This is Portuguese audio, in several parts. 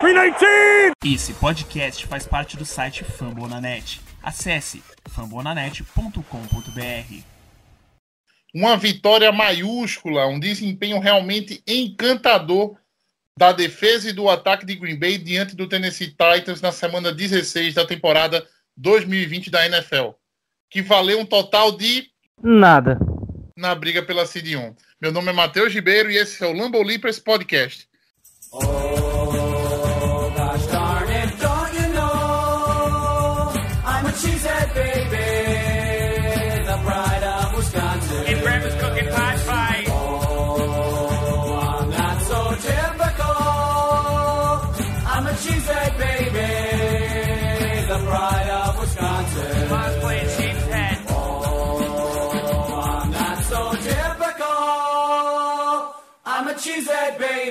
319! Esse podcast faz parte do site Fambonanet. Acesse fambonanet.com.br. Uma vitória maiúscula, um desempenho realmente encantador da defesa e do ataque de Green Bay diante do Tennessee Titans na semana 16 da temporada 2020 da NFL, que valeu um total de nada na briga pela Seed 1. Meu nome é Matheus Ribeiro e esse é o Lambo Leapers Podcast. Oh.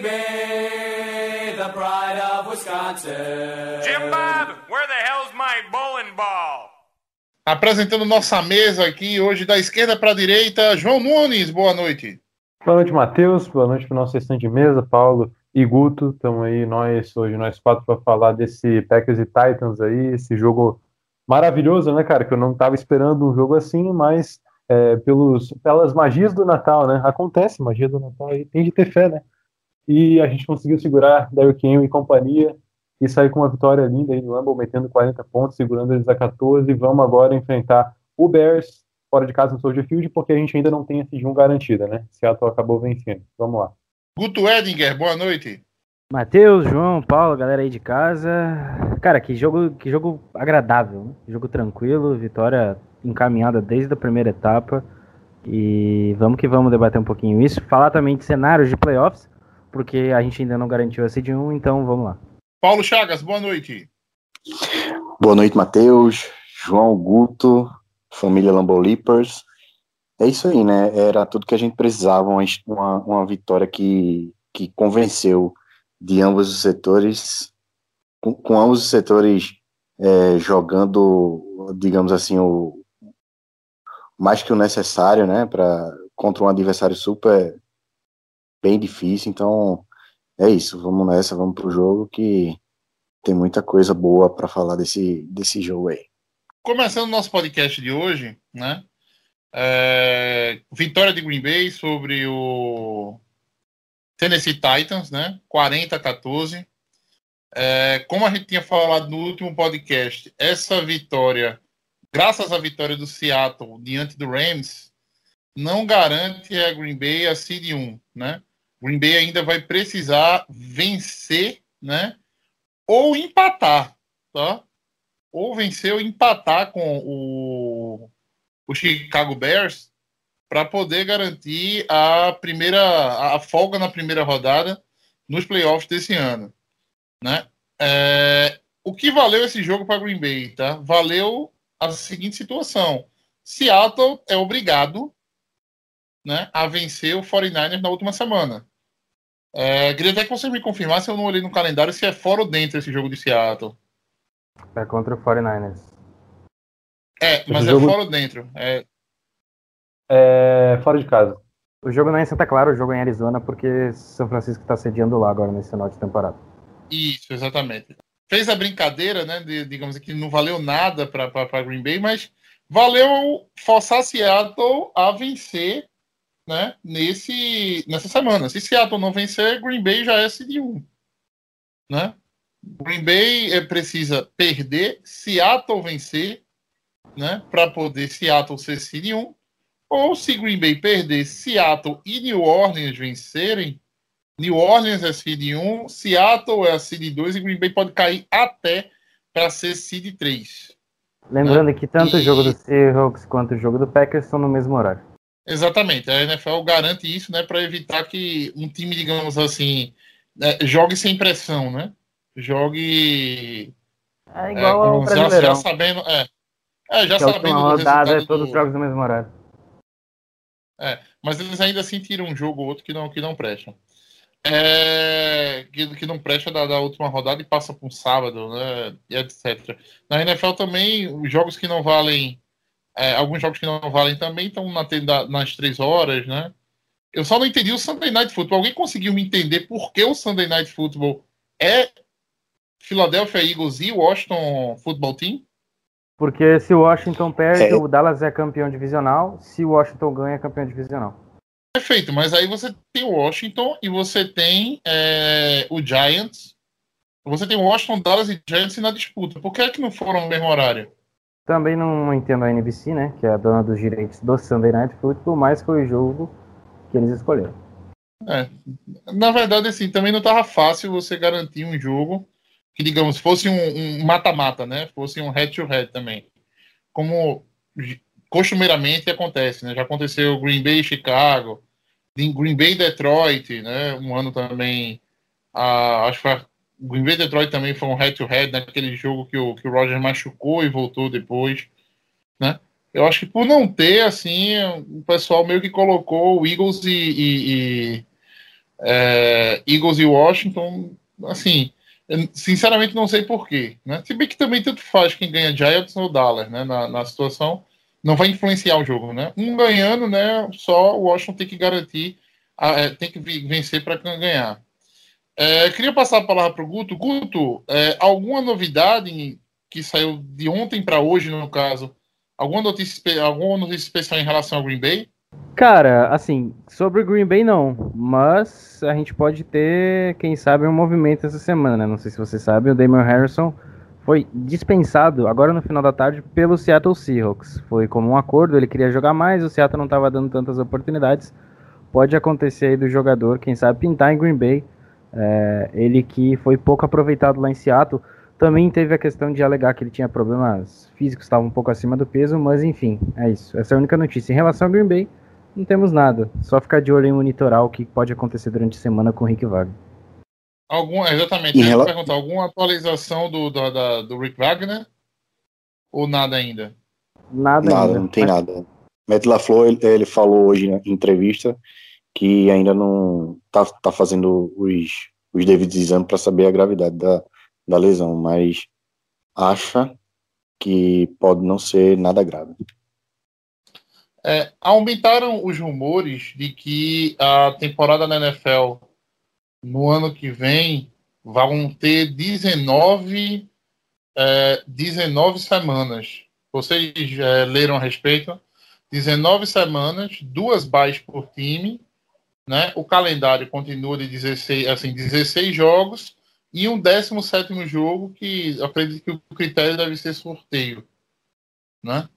Baby, the pride of Wisconsin. Jim Bob, where the hell's my bowling ball? Apresentando nossa mesa aqui hoje da esquerda para a direita, João Nunes, boa noite. Boa noite, Matheus. Boa noite para o nosso restante de mesa, Paulo e Guto. Estamos aí nós hoje nós quatro para falar desse Packers e Titans aí, esse jogo maravilhoso, né, cara? Que eu não estava esperando um jogo assim, mas é, pelos, pelas magias do Natal, né? Acontece magia do Natal e tem de ter fé, né? E a gente conseguiu segurar Derrick Henry e companhia e sair com uma vitória linda aí no Lambeau, metendo 40 pontos, segurando eles a 14. Vamos agora enfrentar o Bears fora de casa no Soldier Field, porque a gente ainda não tem esse 1 garantida, né? Seattle acabou vencendo. Vamos lá. Guto Edinger, boa noite. Matheus, João, Paulo, galera aí de casa. Cara, que jogo, que jogo agradável, né? Jogo tranquilo, vitória encaminhada desde a primeira etapa. E vamos que vamos debater um pouquinho isso. Falar também de cenários de playoffs, porque a gente ainda não garantiu a seed 1, então vamos lá. Paulo Chagas, boa noite. Boa noite, Matheus, João Guto, família Lambolipers. É isso aí, né? Era tudo que a gente precisava, uma, uma vitória que, que convenceu de ambos os setores, com, com ambos os setores é, jogando, digamos assim, o, mais que o necessário, né, para contra um adversário super bem difícil. Então, é isso. Vamos nessa, vamos pro jogo que tem muita coisa boa para falar desse, desse jogo aí. Começando o nosso podcast de hoje, né? É, vitória de Green Bay sobre o Tennessee Titans, né? 40 a 14. É, como a gente tinha falado no último podcast, essa vitória graças à vitória do Seattle diante do Rams, não garante a Green Bay a seed 1, né? Green Bay ainda vai precisar vencer, né? Ou empatar, tá? Ou vencer ou empatar com o, o Chicago Bears para poder garantir a primeira a folga na primeira rodada nos playoffs desse ano, né? É, o que valeu esse jogo para Green Bay, tá? Valeu a seguinte situação: Seattle é obrigado né, a vencer o 49ers na última semana. É, queria até que você me confirmasse, eu não olhei no calendário, se é fora ou dentro esse jogo de Seattle. É contra o 49ers. É, mas esse é jogo... fora ou dentro? É... é fora de casa. O jogo não é em Santa Clara, o jogo é em Arizona, porque São Francisco está sediando lá agora nesse final de temporada. Isso, exatamente fez a brincadeira, né? De, digamos que não valeu nada para Green Bay, mas valeu forçar Seattle a vencer, né? Nesse, nessa semana. Se Seattle não vencer, Green Bay já é seed 1, né? Green Bay é, precisa perder, Seattle vencer, né? Para poder Seattle ser seed 1. Ou se Green Bay perder, Seattle e New Orleans vencerem, New Orleans é seed 1, Seattle é a seed 2 e Green Bay pode cair até para ser seed 3. Lembrando né? que tanto e... o jogo do Seahawks quanto o jogo do Packers estão no mesmo horário. Exatamente, a NFL garante isso, né, para evitar que um time, digamos assim, né, jogue sem pressão, né? Jogue é igual é, ao já, já sabendo, é, é já que sabendo a rodada é todos do... os jogos no mesmo horário. É, mas eles ainda assim tiram um jogo ou outro que não que não prestam é, que, que, não presta da, da, última rodada e passa para um sábado, né, e etc. Na NFL também, os jogos que não valem, é, alguns jogos que não valem também estão na, nas três horas, né? Eu só não entendi o Sunday Night Football. Alguém conseguiu me entender por que o Sunday Night Football é Philadelphia Eagles e Washington Football Team? Porque se o Washington perde, É. o Dallas é campeão divisional. Se o Washington ganha, é campeão divisional. Perfeito, mas aí você tem o Washington e você tem é, o Giants. Você tem o Washington, Dallas e Giants na disputa. Por que é que não foram no mesmo horário? Também não entendo a NBC, né? Que é a dona dos direitos do Sunday Night Football, mas foi o jogo que eles escolheram. Na verdade, assim, também não estava fácil você garantir um jogo que, digamos, fosse um um mata-mata, né? Fosse um head-to-head também. Como costumeiramente acontece, né? Já aconteceu Green Bay e Chicago, Green Bay Detroit, né? Um ano também, ah, acho que foi, Green Bay Detroit também foi um head-to-head naquele jogo que o, que o Roger machucou e voltou depois, né? Eu acho que por não ter, assim, o pessoal meio que colocou o Eagles e, e- e, é, Eagles e Washington, assim, sinceramente não sei porquê, né? Se bem que também tanto faz quem ganha Giants ou Dallas, né? Na, na situação, não vai influenciar o jogo, né? Um ganhando, né? Só o Washington tem que garantir, a- é, tem que vencer para ganhar. É, queria passar a palavra para o Guto. Guto, é, alguma novidade que saiu de ontem para hoje, no caso? Alguma notícia, alguma notícia especial em relação ao Green Bay? Cara, assim, sobre o Green Bay não, mas a gente pode ter, quem sabe, um movimento essa semana, né? Não sei se você sabe, o Damon Harrison foi dispensado agora no final da tarde pelo Seattle Seahawks. Foi como um acordo, ele queria jogar mais, o Seattle não estava dando tantas oportunidades. Pode acontecer aí do jogador, quem sabe, pintar em Green Bay. É, ele que foi pouco aproveitado lá em Seattle. Também teve a questão de alegar que ele tinha problemas físicos, estava um pouco acima do peso, mas enfim, é isso. Essa é a única notícia. Em relação ao Green Bay, não temos nada. Só ficar de olho em monitorar o que pode acontecer durante a semana com o Rick Wagner. Algum, exatamente, rela- perguntar, alguma atualização do, da- da- do Rick Wagner? Ou nada ainda? Nada, Nada, ainda. não tem Mas- nada. Matt LaFleur, ele, ele falou hoje em entrevista que ainda não tá, tá fazendo os, os devidos exames para saber a gravidade da, da lesão, mas acha que pode não ser nada grave. É, aumentaram os rumores de que a temporada na NFL no ano que vem vão ter 19, é, 19 semanas. Vocês é, leram a respeito? 19 semanas, duas buys por time, né? O calendário continua de 16, assim, 16 jogos e um 17 jogo que acredito que o critério deve ser sorteio, né?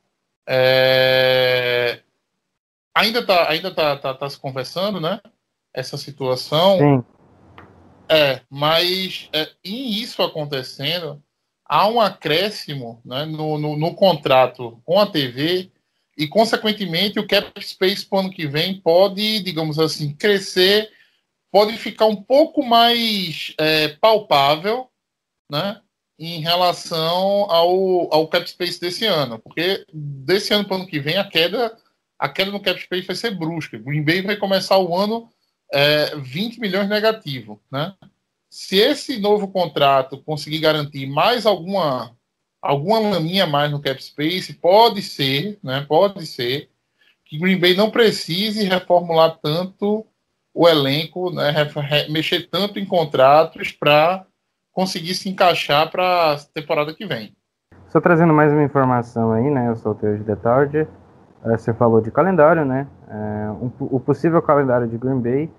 É, ainda tá, ainda tá, tá, tá se conversando, né? Essa situação. Sim. É, mas é, em isso acontecendo, há um acréscimo né, no, no, no contrato com a TV e, consequentemente, o cap space para o ano que vem pode, digamos assim, crescer, pode ficar um pouco mais é, palpável, né? Em relação ao, ao cap space desse ano, porque desse ano para o ano que vem a queda, a queda no cap space vai ser brusca. Green Bay vai começar o ano é, 20 milhões negativo, né? Se esse novo contrato conseguir garantir mais alguma alguma laminha a mais no cap space, pode ser, né? Pode ser que Green Bay não precise reformular tanto o elenco, né? Mexer tanto em contratos para conseguir se encaixar para a temporada que vem. Só trazendo mais uma informação aí, né? Eu sou o Teo de Detarde. Eh, Você falou de calendário, né? É, um- o possível calendário de Green Bay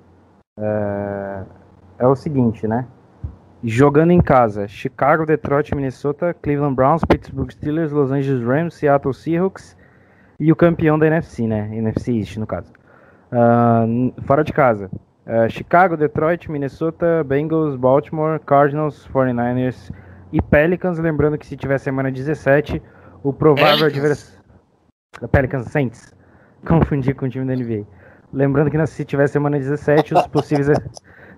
é, é o seguinte, né? Jogando em casa: Chicago, Detroit, Minnesota, Cleveland Browns, Pittsburgh Steelers, Los Angeles Rams, Seattle Seahawks e o campeão da NFC, né? NFC East, no caso. N- fora de casa: eh, Chicago, Detroit, Minnesota, Bengals, Baltimore, Cardinals, 49ers e Pelicans. Lembrando que se tiver semana 17, o provável adversário. Pelicans Saints. Confundi com o time da NBA. Lembrando que se tiver semana 17, os possíveis,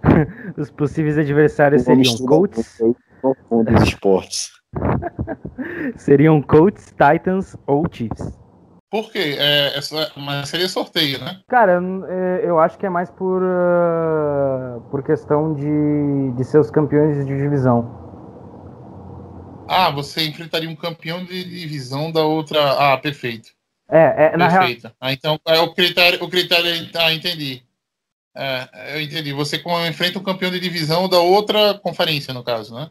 os possíveis adversários seriam Colts, Confunde os esportes. seriam Colts, Titans ou Chiefs. Por quê? É, essa, mas seria sorteio, né? Cara, é, eu acho que é mais por, ah, por questão de, de ser os campeões de divisão. Ah, você enfrentaria um campeão de divisão da outra. Ah, perfeito. É, é na real. Perfeito. Ah, então é o critério, o critério. Ah, entendi. É, eu entendi. Você com- enfrenta o campeão de divisão da outra conferência, no caso, né?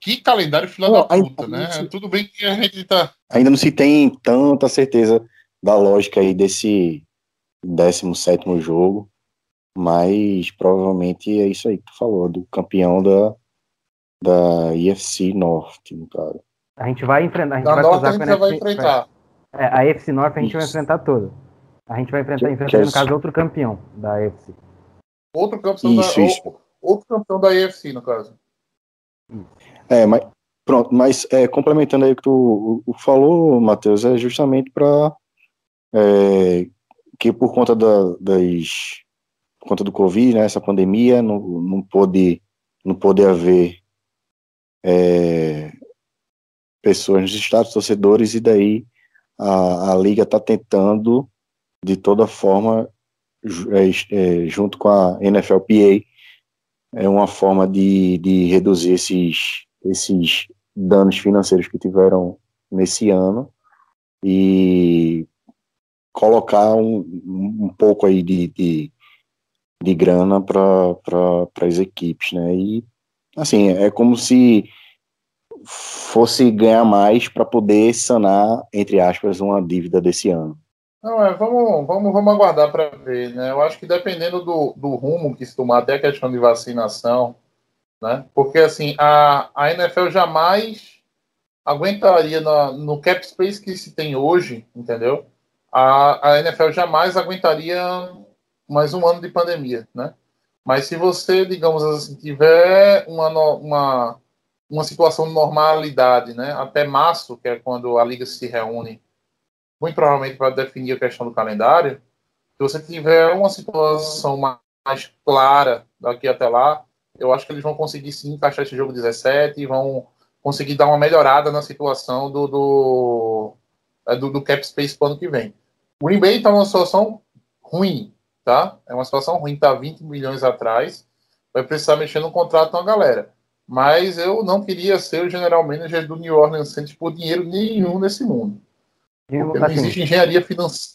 que calendário filha Não, da ainda- puta, né? Tudo bem que a gente tá. Ainda não se tem tanta certeza da lógica aí desse 17 jogo, mas provavelmente é isso aí que tu falou, do campeão da, da IFC Norte, no caso. A gente vai enfrentar, a gente Da vai Norte a gente já vai enfrentar. É, a AFC North a gente vai Isso. enfrentar toda. A gente vai enfrentar, enfrentar que no é caso, outro campeão da AFC. Outro campeão Isso, da. isso. ou- Outro campeão da EFC, no caso. É, mas pronto, mas é, complementando aí o que tu o- o falou, Matheus, é justamente para que por conta da, das por conta do Covid, né, essa pandemia, não, não pôde não pôde haver é, pessoas nos estados torcedores e daí a, a liga está tentando de toda forma é, é, junto com a NFLPA é uma forma de, de reduzir esses, esses danos financeiros que tiveram nesse ano e colocar um, um pouco aí de, de, de grana para pra, as equipes, né? E assim, é como se fosse ganhar mais para poder sanar, entre aspas, uma dívida desse ano. Não, é, vamos, vamos, vamos aguardar para ver, né? Eu acho que dependendo do, do rumo que se tomar, até a questão de vacinação, né? Porque assim, a, a NFL jamais aguentaria na- no cap space que se tem hoje, entendeu? A, a NFL jamais aguentaria mais um ano de pandemia, né? Mas se você, digamos assim, tiver uma, uma, uma situação de normalidade, né? Até março, que é quando a liga se reúne muito provavelmente para definir a questão do calendário, se você tiver uma situação ma- mais clara daqui até lá, eu acho que eles vão conseguir sim encaixar esse jogo 17 e vão conseguir dar uma melhorada na situação do, do, é, do, do cap space para o ano que vem. O Green Bay está numa situação ruim, tá? É uma situação ruim, está 20 milhões atrás, vai precisar mexer no contrato com a galera. Mas eu não queria ser o general manager do New Orleans Saints por dinheiro nenhum nesse mundo. Porque não assim, existe engenharia financeira.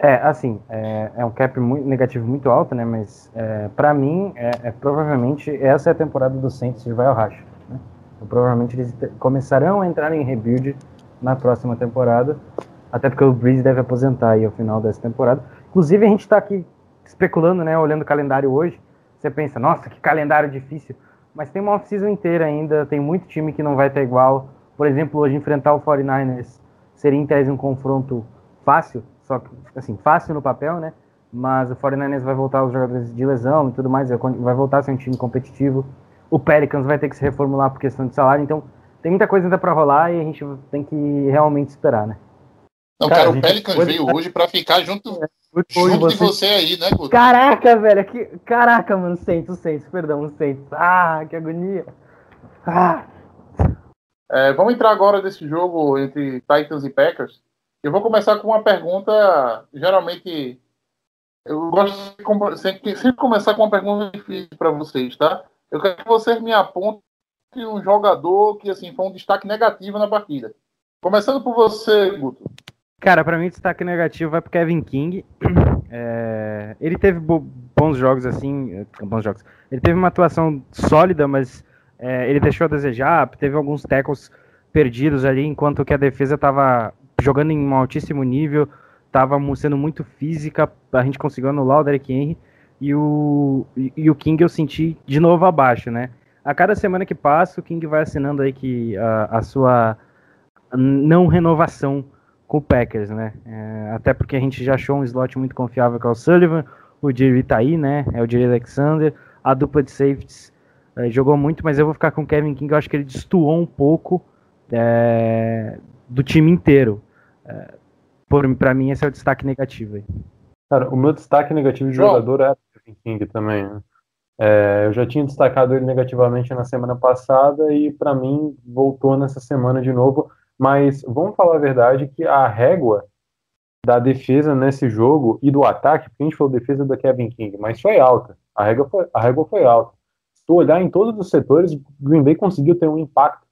É, assim, é, é um cap muito, negativo muito alto, né? Mas é, para mim, é, é provavelmente essa é a temporada do Saints que vai ao racho. Né? Então, provavelmente eles começarão a entrar em rebuild na próxima temporada, até porque o Breeze deve aposentar aí ao final dessa temporada. Inclusive, a gente está aqui especulando, né? Olhando o calendário hoje, você pensa, nossa, que calendário difícil. Mas tem uma off-season inteira ainda, tem muito time que não vai ter igual. Por exemplo, hoje enfrentar o 49ers seria em tese um confronto fácil, só que, assim, fácil no papel, né? Mas o 49ers vai voltar os jogadores de lesão e tudo mais, vai voltar a ser um time competitivo. O Pelicans vai ter que se reformular por questão de salário, então tem muita coisa ainda para rolar e a gente tem que realmente esperar, né? Não, Cara, cara, o Pelicans veio hoje pra ficar junto, Hoje junto de você- você aí, né, Guto? Caraca, velho, que... caraca, mano, Saints, o Saints, perdão, o Saints. Ah, que agonia. Ah, É, vamos entrar agora nesse jogo entre Titans e Packers. Eu vou começar com uma pergunta, geralmente, eu gosto de sempre, sempre começar com uma pergunta difícil para vocês, tá? Eu quero que vocês me apontem um jogador que, assim, foi um destaque negativo na partida. Começando por você, Guto. Cara, pra mim, destaque negativo vai pro Kevin King. É, ele teve bo- bons jogos, assim. é, Bons jogos. Ele teve uma atuação sólida, mas é, ele deixou a desejar. Teve alguns tackles perdidos ali, enquanto que a defesa tava jogando em um altíssimo nível, tava mu- sendo muito física. A gente conseguiu anular o Derek Henry. E o, e, e o King eu senti de novo abaixo, né? A cada semana que passa, o King vai assinando aí que a, a sua não renovação com o Packers, né? É, até porque a gente já achou um slot muito confiável que é o Sullivan, o Jerry tá aí, né? É o Jerry Alexander, a dupla de safeties é, jogou muito, mas eu vou ficar com o Kevin King, eu acho que ele destoou um pouco é, do time inteiro. É, por, pra mim, esse é o destaque negativo aí. Cara, o meu destaque negativo de jogador é o Kevin King também. né? É, eu já tinha destacado ele negativamente na semana passada e para mim voltou nessa semana de novo. Mas vamos falar a verdade que a régua da defesa nesse jogo e do ataque, porque a gente falou defesa do Kevin King, mas foi alta. A régua foi, a régua foi alta. Tu olhar em todos os setores, Green Bay conseguiu ter um impacto.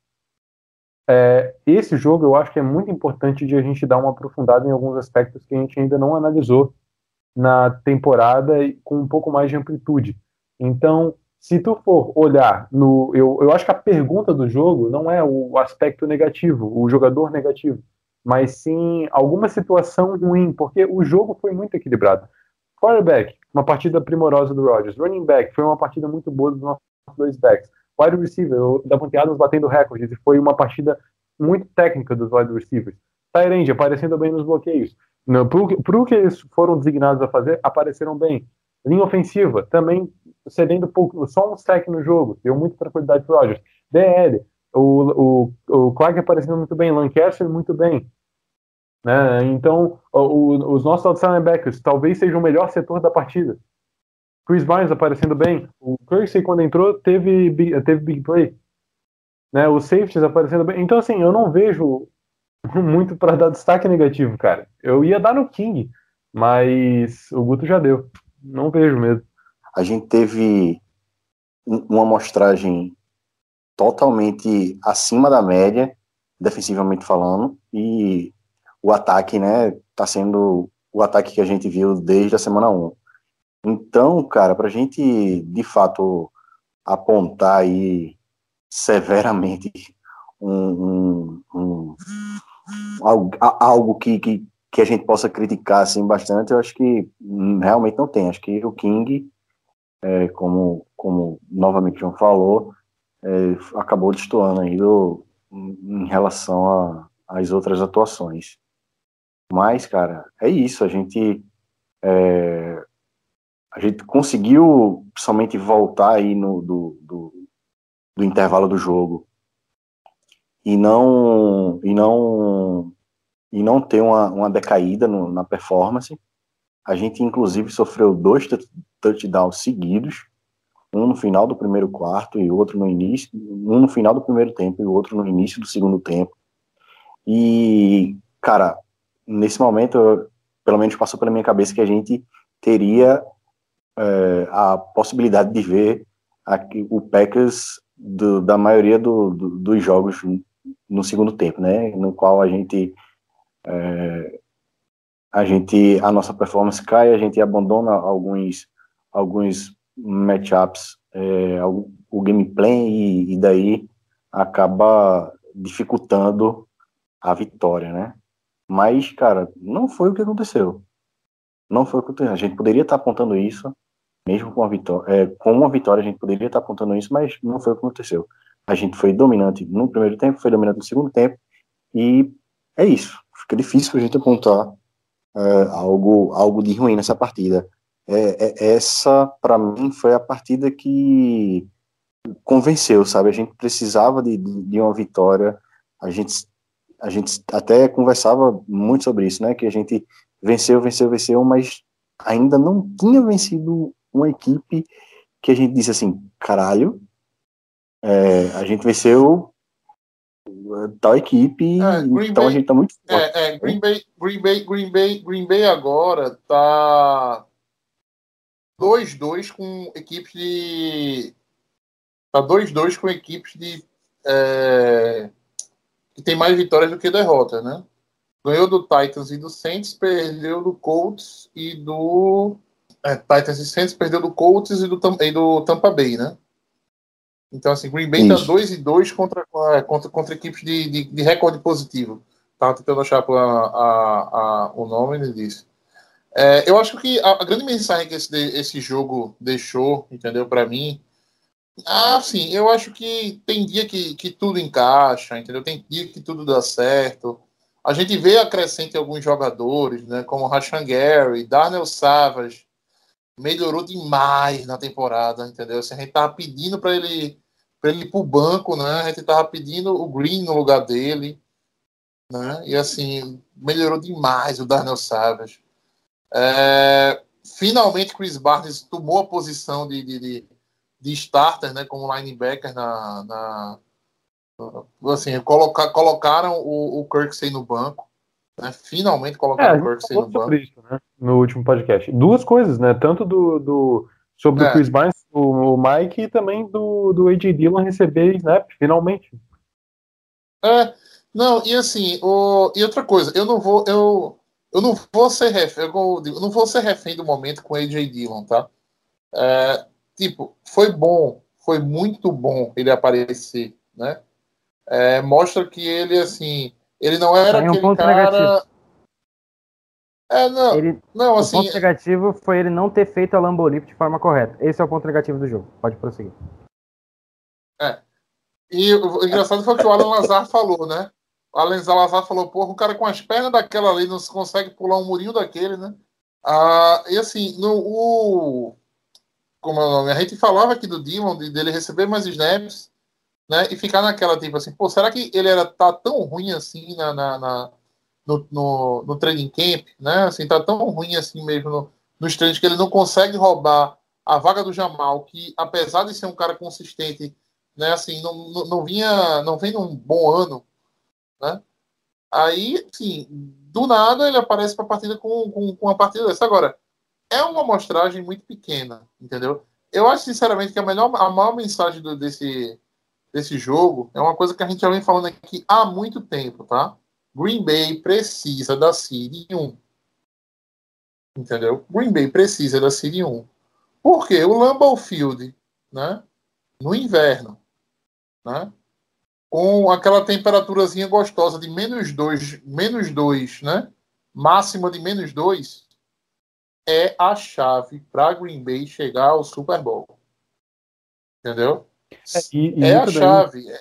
É, esse jogo eu acho que é muito importante de a gente dar uma aprofundada em alguns aspectos que a gente ainda não analisou na temporada com um pouco mais de amplitude. Então, se tu for olhar no. Eu, eu acho que a pergunta do jogo não é o aspecto negativo, o jogador negativo, mas sim alguma situação ruim, porque o jogo foi muito equilibrado. Quarterback, uma partida primorosa do Rodgers. Running back, foi uma partida muito boa dos nossos dois backs. Wide receiver, o Davante Adams batendo recordes, e foi uma partida muito técnica dos wide receivers. Tyrande aparecendo bem nos bloqueios. Para o que eles foram designados a fazer, apareceram bem. Linha ofensiva, também cedendo pouco, só um sec no jogo, deu muita tranquilidade para Rodgers. DL, o, o, o Clark aparecendo muito bem, Lancaster muito bem. Né? Então, o, os nossos outside linebackers talvez seja o melhor setor da partida. Chris Barnes aparecendo bem. O Kirksey, quando entrou, teve, teve big play. Né? Os safeties aparecendo bem. Então, assim, eu não vejo muito para dar destaque negativo, cara. Eu ia dar no King, mas o Guto já deu. Não vejo mesmo. A gente teve uma amostragem totalmente acima da média, defensivamente falando, e o ataque, né, tá sendo o ataque que a gente viu desde a semana 1. Então, cara, pra gente de fato apontar aí severamente um, um, um algo, algo que, que, que, a gente possa criticar assim bastante, eu acho que realmente não tem. Acho que o King, é, como, como novamente João falou, é, acabou destoando aí do, em relação às outras atuações. Mas, cara, é isso. A gente é, a gente conseguiu somente voltar aí no do, do, do intervalo do jogo e não e não e não ter uma, uma decaída no, na performance. A gente inclusive sofreu dois touchdowns seguidos, um no final do primeiro quarto e outro no início, um no final do primeiro tempo e outro no início do segundo tempo. E cara, nesse momento, pelo menos passou pela minha cabeça que a gente teria é, a possibilidade de ver aqui, o Packers do, da maioria do, do, dos jogos no segundo tempo, né? No qual a gente é, a gente a nossa performance cai, a gente abandona alguns alguns matchups, é, o gameplay e, e daí acaba dificultando a vitória, né? Mas, cara, não foi o que aconteceu. Não foi o que aconteceu. A gente poderia estar apontando isso, mesmo com uma vitória. É, com uma vitória, a gente poderia estar apontando isso, mas não foi o que aconteceu. A gente foi dominante no primeiro tempo, foi dominante no segundo tempo, e é isso. Fica difícil a gente apontar é, algo, algo de ruim nessa partida. É, é, essa, para mim, foi a partida que convenceu, sabe? A gente precisava de, de, de uma vitória. A gente, a gente até conversava muito sobre isso, né? Que a gente venceu, venceu, venceu, mas ainda não tinha vencido uma equipe que a gente disse assim, caralho, é, a gente venceu tal equipe, é, então Bay, a gente tá muito forte. É, é, Green, Bay, Green, Bay, Green, Bay, Green Bay agora tá 2-2 com equipes de. Tá 2-2 com equipes de. É, que tem mais vitórias do que derrotas, né? Ganhou do Titans e do Saints, perdeu do Colts e do. É, Titans e Saints perdeu do Colts e do, e do Tampa Bay, né? Então, assim, Green Bay Isso. tá 2 e 2 contra, contra, contra equipes de, de, de recorde positivo. Tava tentando achar a, a, a, o nome, ele disse. É, eu acho que a, a, grande mensagem que esse, esse jogo deixou, entendeu, para mim. Ah, sim, eu acho que tem dia que, que tudo encaixa, entendeu? Tem dia que tudo dá certo. A gente vê a crescente alguns jogadores, né, como Rashan Gary, Darnell Savage, melhorou demais na temporada, entendeu? Assim, a gente tava pedindo para ele para ele ir pro banco, né? A gente tava pedindo o Green no lugar dele, né? E assim, melhorou demais o Darnell Savage. É, finalmente Chris Barnes tomou a posição de, de, de, de starter, né? Como linebacker na, na assim, colocar, colocaram o, o Kirksey no banco. Né? Finalmente colocaram é, o Kirksey no banco. Isso, né? No último podcast. Duas coisas, né? Tanto do, do sobre é. o Chris Barnes, o, o, Mike, e também do, do AJ Dillon receber snap, finalmente. É, não, e assim, o, e outra coisa, eu não vou, eu, eu não vou ser refém, eu, eu não vou ser refém do momento com o AJ Dillon, tá? É, tipo, foi bom, foi muito bom ele aparecer, né? É, mostra que ele, assim, ele não era Tem um aquele cara. negativo. É, não, Ele, não, o assim, ponto negativo foi ele não ter feito a Lambolip de forma correta. Esse é o ponto negativo do jogo. Pode prosseguir. E o o engraçado foi o que o Alan Lazar falou, né? O Alan Lazar falou, porra, o cara com as pernas daquela ali não se consegue pular um murinho daquele, né? Ah, e assim, no, o, como é o nome? A gente falava aqui do Demon, de, dele receber mais snaps, né? E ficar naquela, tipo assim, pô, será que ele era, tá tão ruim assim na, na, na- no, no, no training camp, né? Assim, tá tão ruim assim mesmo no, nos treinos que ele não consegue roubar a vaga do Jamal, que apesar de ser um cara consistente né? Assim, não, não, não vinha, não vem num bom ano, né? Aí, assim, do nada ele aparece para a partida com, com, com uma partida dessa. Agora, é uma amostragem muito pequena, entendeu? Eu acho, sinceramente, que a, melhor, a maior mensagem do- desse, desse jogo é uma coisa que a gente já vem falando aqui há muito tempo, tá? Green Bay precisa da Seed 1. Entendeu? Green Bay precisa da Seed 1. Por quê? O Lambeau Field, né? No inverno, né? Com aquela temperaturazinha gostosa de menos 2, menos 2, né? Máxima de menos 2, é a chave para Green Bay chegar ao Super Bowl. Entendeu? E, e É a daí- chave. É-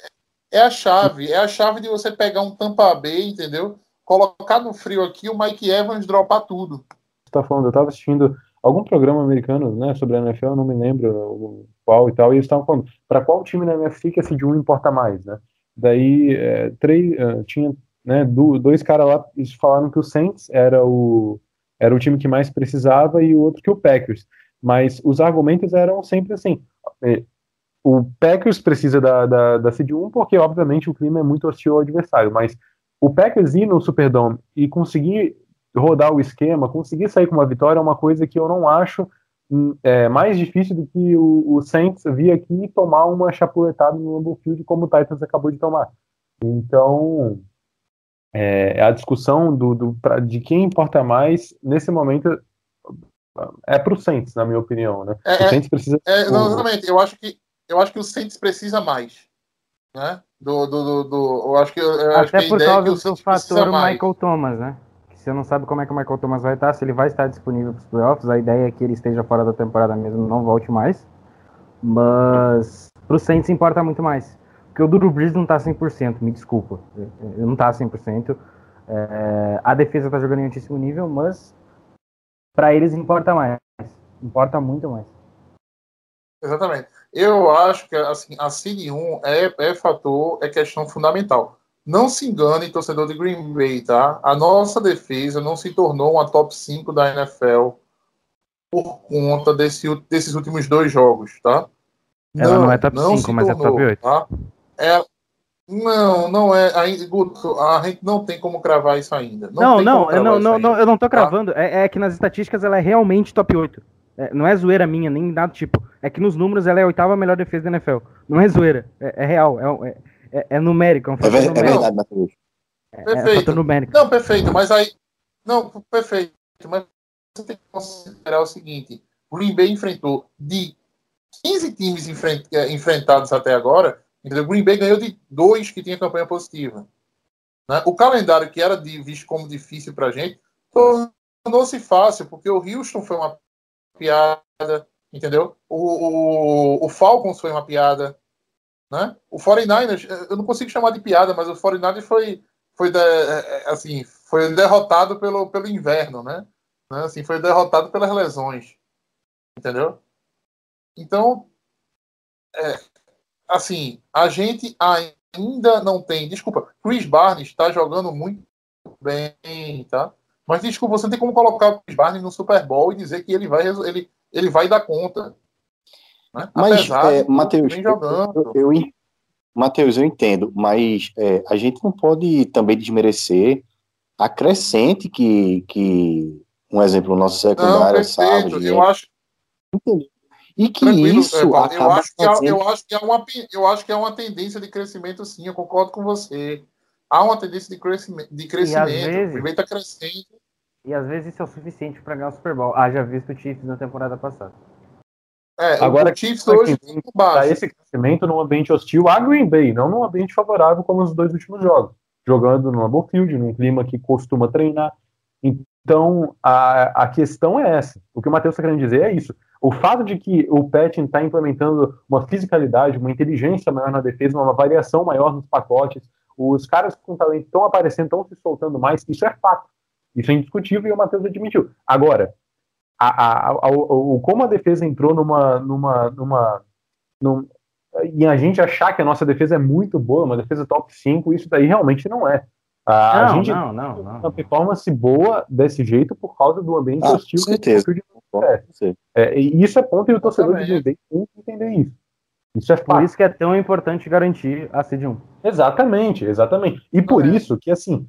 É a chave. É a chave de você pegar um Tampa Bay, entendeu? Colocar no frio aqui o Mike Evans dropar tudo. você tá falando, eu tava assistindo algum programa americano, né, sobre a NFL, eu não me lembro qual e tal, e eles estavam falando, para qual time na NFC que esse de um importa mais, né? Daí, é, três, é, tinha, né, do- dois caras lá, eles falaram que o Saints era o, era o time que mais precisava e o outro que o Packers, mas os argumentos eram sempre assim, é, o Packers precisa da, da, da seed 1 porque, obviamente, o clima é muito hostil ao adversário, mas o Packers ir no Superdome e conseguir rodar o esquema, conseguir sair com uma vitória é uma coisa que eu não acho hum, é, mais difícil do que o, o Saints vir aqui e tomar uma chapuletada no Lambeau Field como o Titans acabou de tomar. Então, é, a discussão do, do, pra- de quem importa mais, nesse momento, é pro Saints, na minha opinião, né? É, o é, Saints precisa... É, o- não, exatamente. Eu acho que eu acho que o Saints precisa mais, né? Do, do, do, do- eu acho que eu acho Até a por é causa o do precisa fator mais. Michael Thomas, né? Que você não sabe como é que o Michael Thomas vai estar, se ele vai estar disponível para os playoffs. A ideia é que ele esteja fora da temporada mesmo, não volte mais. Mas pro Saints importa muito mais. Porque o Drew Brees não tá 100%, me desculpa. Não tá 100%. É, a defesa tá jogando em altíssimo nível, mas para eles importa mais. Importa muito mais. Exatamente. Eu acho que assim, a Seed 1 é, é fator, é questão fundamental. Não se engane, torcedor de Green Bay, tá? A nossa defesa não se tornou uma top 5 da NFL por conta desse, desses últimos dois jogos, tá? Ela não é top 5, se mas é top 8. Tá? É, não, não é. Ainda, Guto, a gente não tem como cravar isso ainda. Não, tem não, como eu não, não, ainda. não, eu não tô tá? cravando. É, é que nas estatísticas ela é realmente top 8. É, não é zoeira minha, nem nada do tipo. É que nos números ela é a oitava melhor defesa da NFL. Não é zoeira. É, é real. É, é, é- é numérico. É um É, fator é numérico. verdade, Matheus. Perfeito. Não, perfeito, mas aí. Não, perfeito. Mas você tem que considerar o seguinte: o Green Bay enfrentou de 15 times enfren- enfrentados até agora, entendeu? o Green Bay ganhou de dois que tinha campanha positiva. né? O calendário que era de- visto como difícil para a gente tornou-se fácil, porque o Houston foi uma piada, entendeu? O, o, o Falcons foi uma piada. Né? O 49ers, eh, eu não consigo chamar de piada, mas o 49ers foi, foi, de- eh, assim, foi derrotado pelo, pelo inverno, né? Né? Assim, foi derrotado pelas lesões. Entendeu? Então, é, assim, a gente ainda não tem. Desculpa, Chris Barnes está jogando muito bem, tá? Mas desculpa, você não tem como colocar o Chris Barnes no Super Bowl e dizer que ele vai, ele, ele vai dar conta. Né? Mas, é, Matheus, eu, eu, en- Matheus, eu entendo, mas é, a gente não pode também desmerecer a crescente que, que um exemplo, nosso Não, secundário, perfeito. Salve, Eu acho e que Tranquilo, isso é, Paulo, eu, acho que há, fazendo eu, acho que há uma, eu acho que há uma tendência de crescimento, sim, eu concordo com você. Há uma tendência de crescimento. De crescimento. vezes- O Green Bay está crescendo. E às vezes isso é o suficiente pra ganhar o Super Bowl. Haja visto o Chiefs na temporada passada. É, Agora, o Chiefs hoje baixo. esse crescimento num ambiente hostil a Green Bay, não num ambiente favorável como os dois últimos jogos. Jogando no Lambeau Field, num clima que costuma treinar. Então, a, a questão é essa. O que o Matheus está querendo dizer é isso. O fato de que o Patton está implementando uma fisicalidade, uma inteligência maior na defesa, uma variação maior nos pacotes, os caras com talento estão aparecendo, estão se soltando mais, isso é fato. Isso é indiscutível e o Matheus admitiu. Agora, a, a, a, o, como a defesa entrou numa. numa, numa num, e a gente achar que a nossa defesa é muito boa, uma defesa top 5, isso daí realmente não é. A, a Não, gente não, não, uma não. performance boa desse jeito por causa do ambiente Ah, hostil com certeza. que o é. É, e isso é ponto e o torcedor de Green Bay tem que entender isso. Isso é Por isso que é tão importante garantir a seed 1. Exatamente, exatamente. E por É. isso que, assim,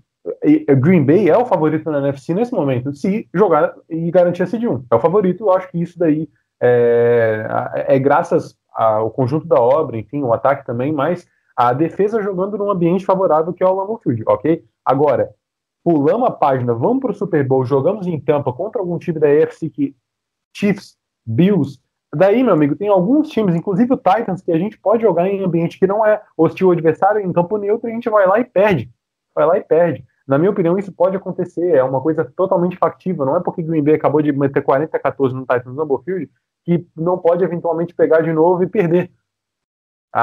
Green Bay é o favorito na NFC nesse momento, se jogar e garantir a seed 1. É o favorito, eu acho que isso daí é, é graças ao conjunto da obra, enfim, o ataque também, mas a defesa jogando num ambiente favorável que é o Lambeau Field, ok? Agora, pulamos a página, vamos para o Super Bowl, jogamos em Tampa contra algum time da AFC que Chiefs, Bills, Daí, meu amigo, tem alguns times, inclusive o Titans, que a gente pode jogar em ambiente que não é hostil ao adversário, em campo neutro, a gente vai lá e perde. Vai lá e perde. Na minha opinião, isso pode acontecer, é uma coisa totalmente factível. Não é porque Green Bay acabou de meter 40 a 14 no Titans Lambeau Field que não pode eventualmente pegar de novo e perder.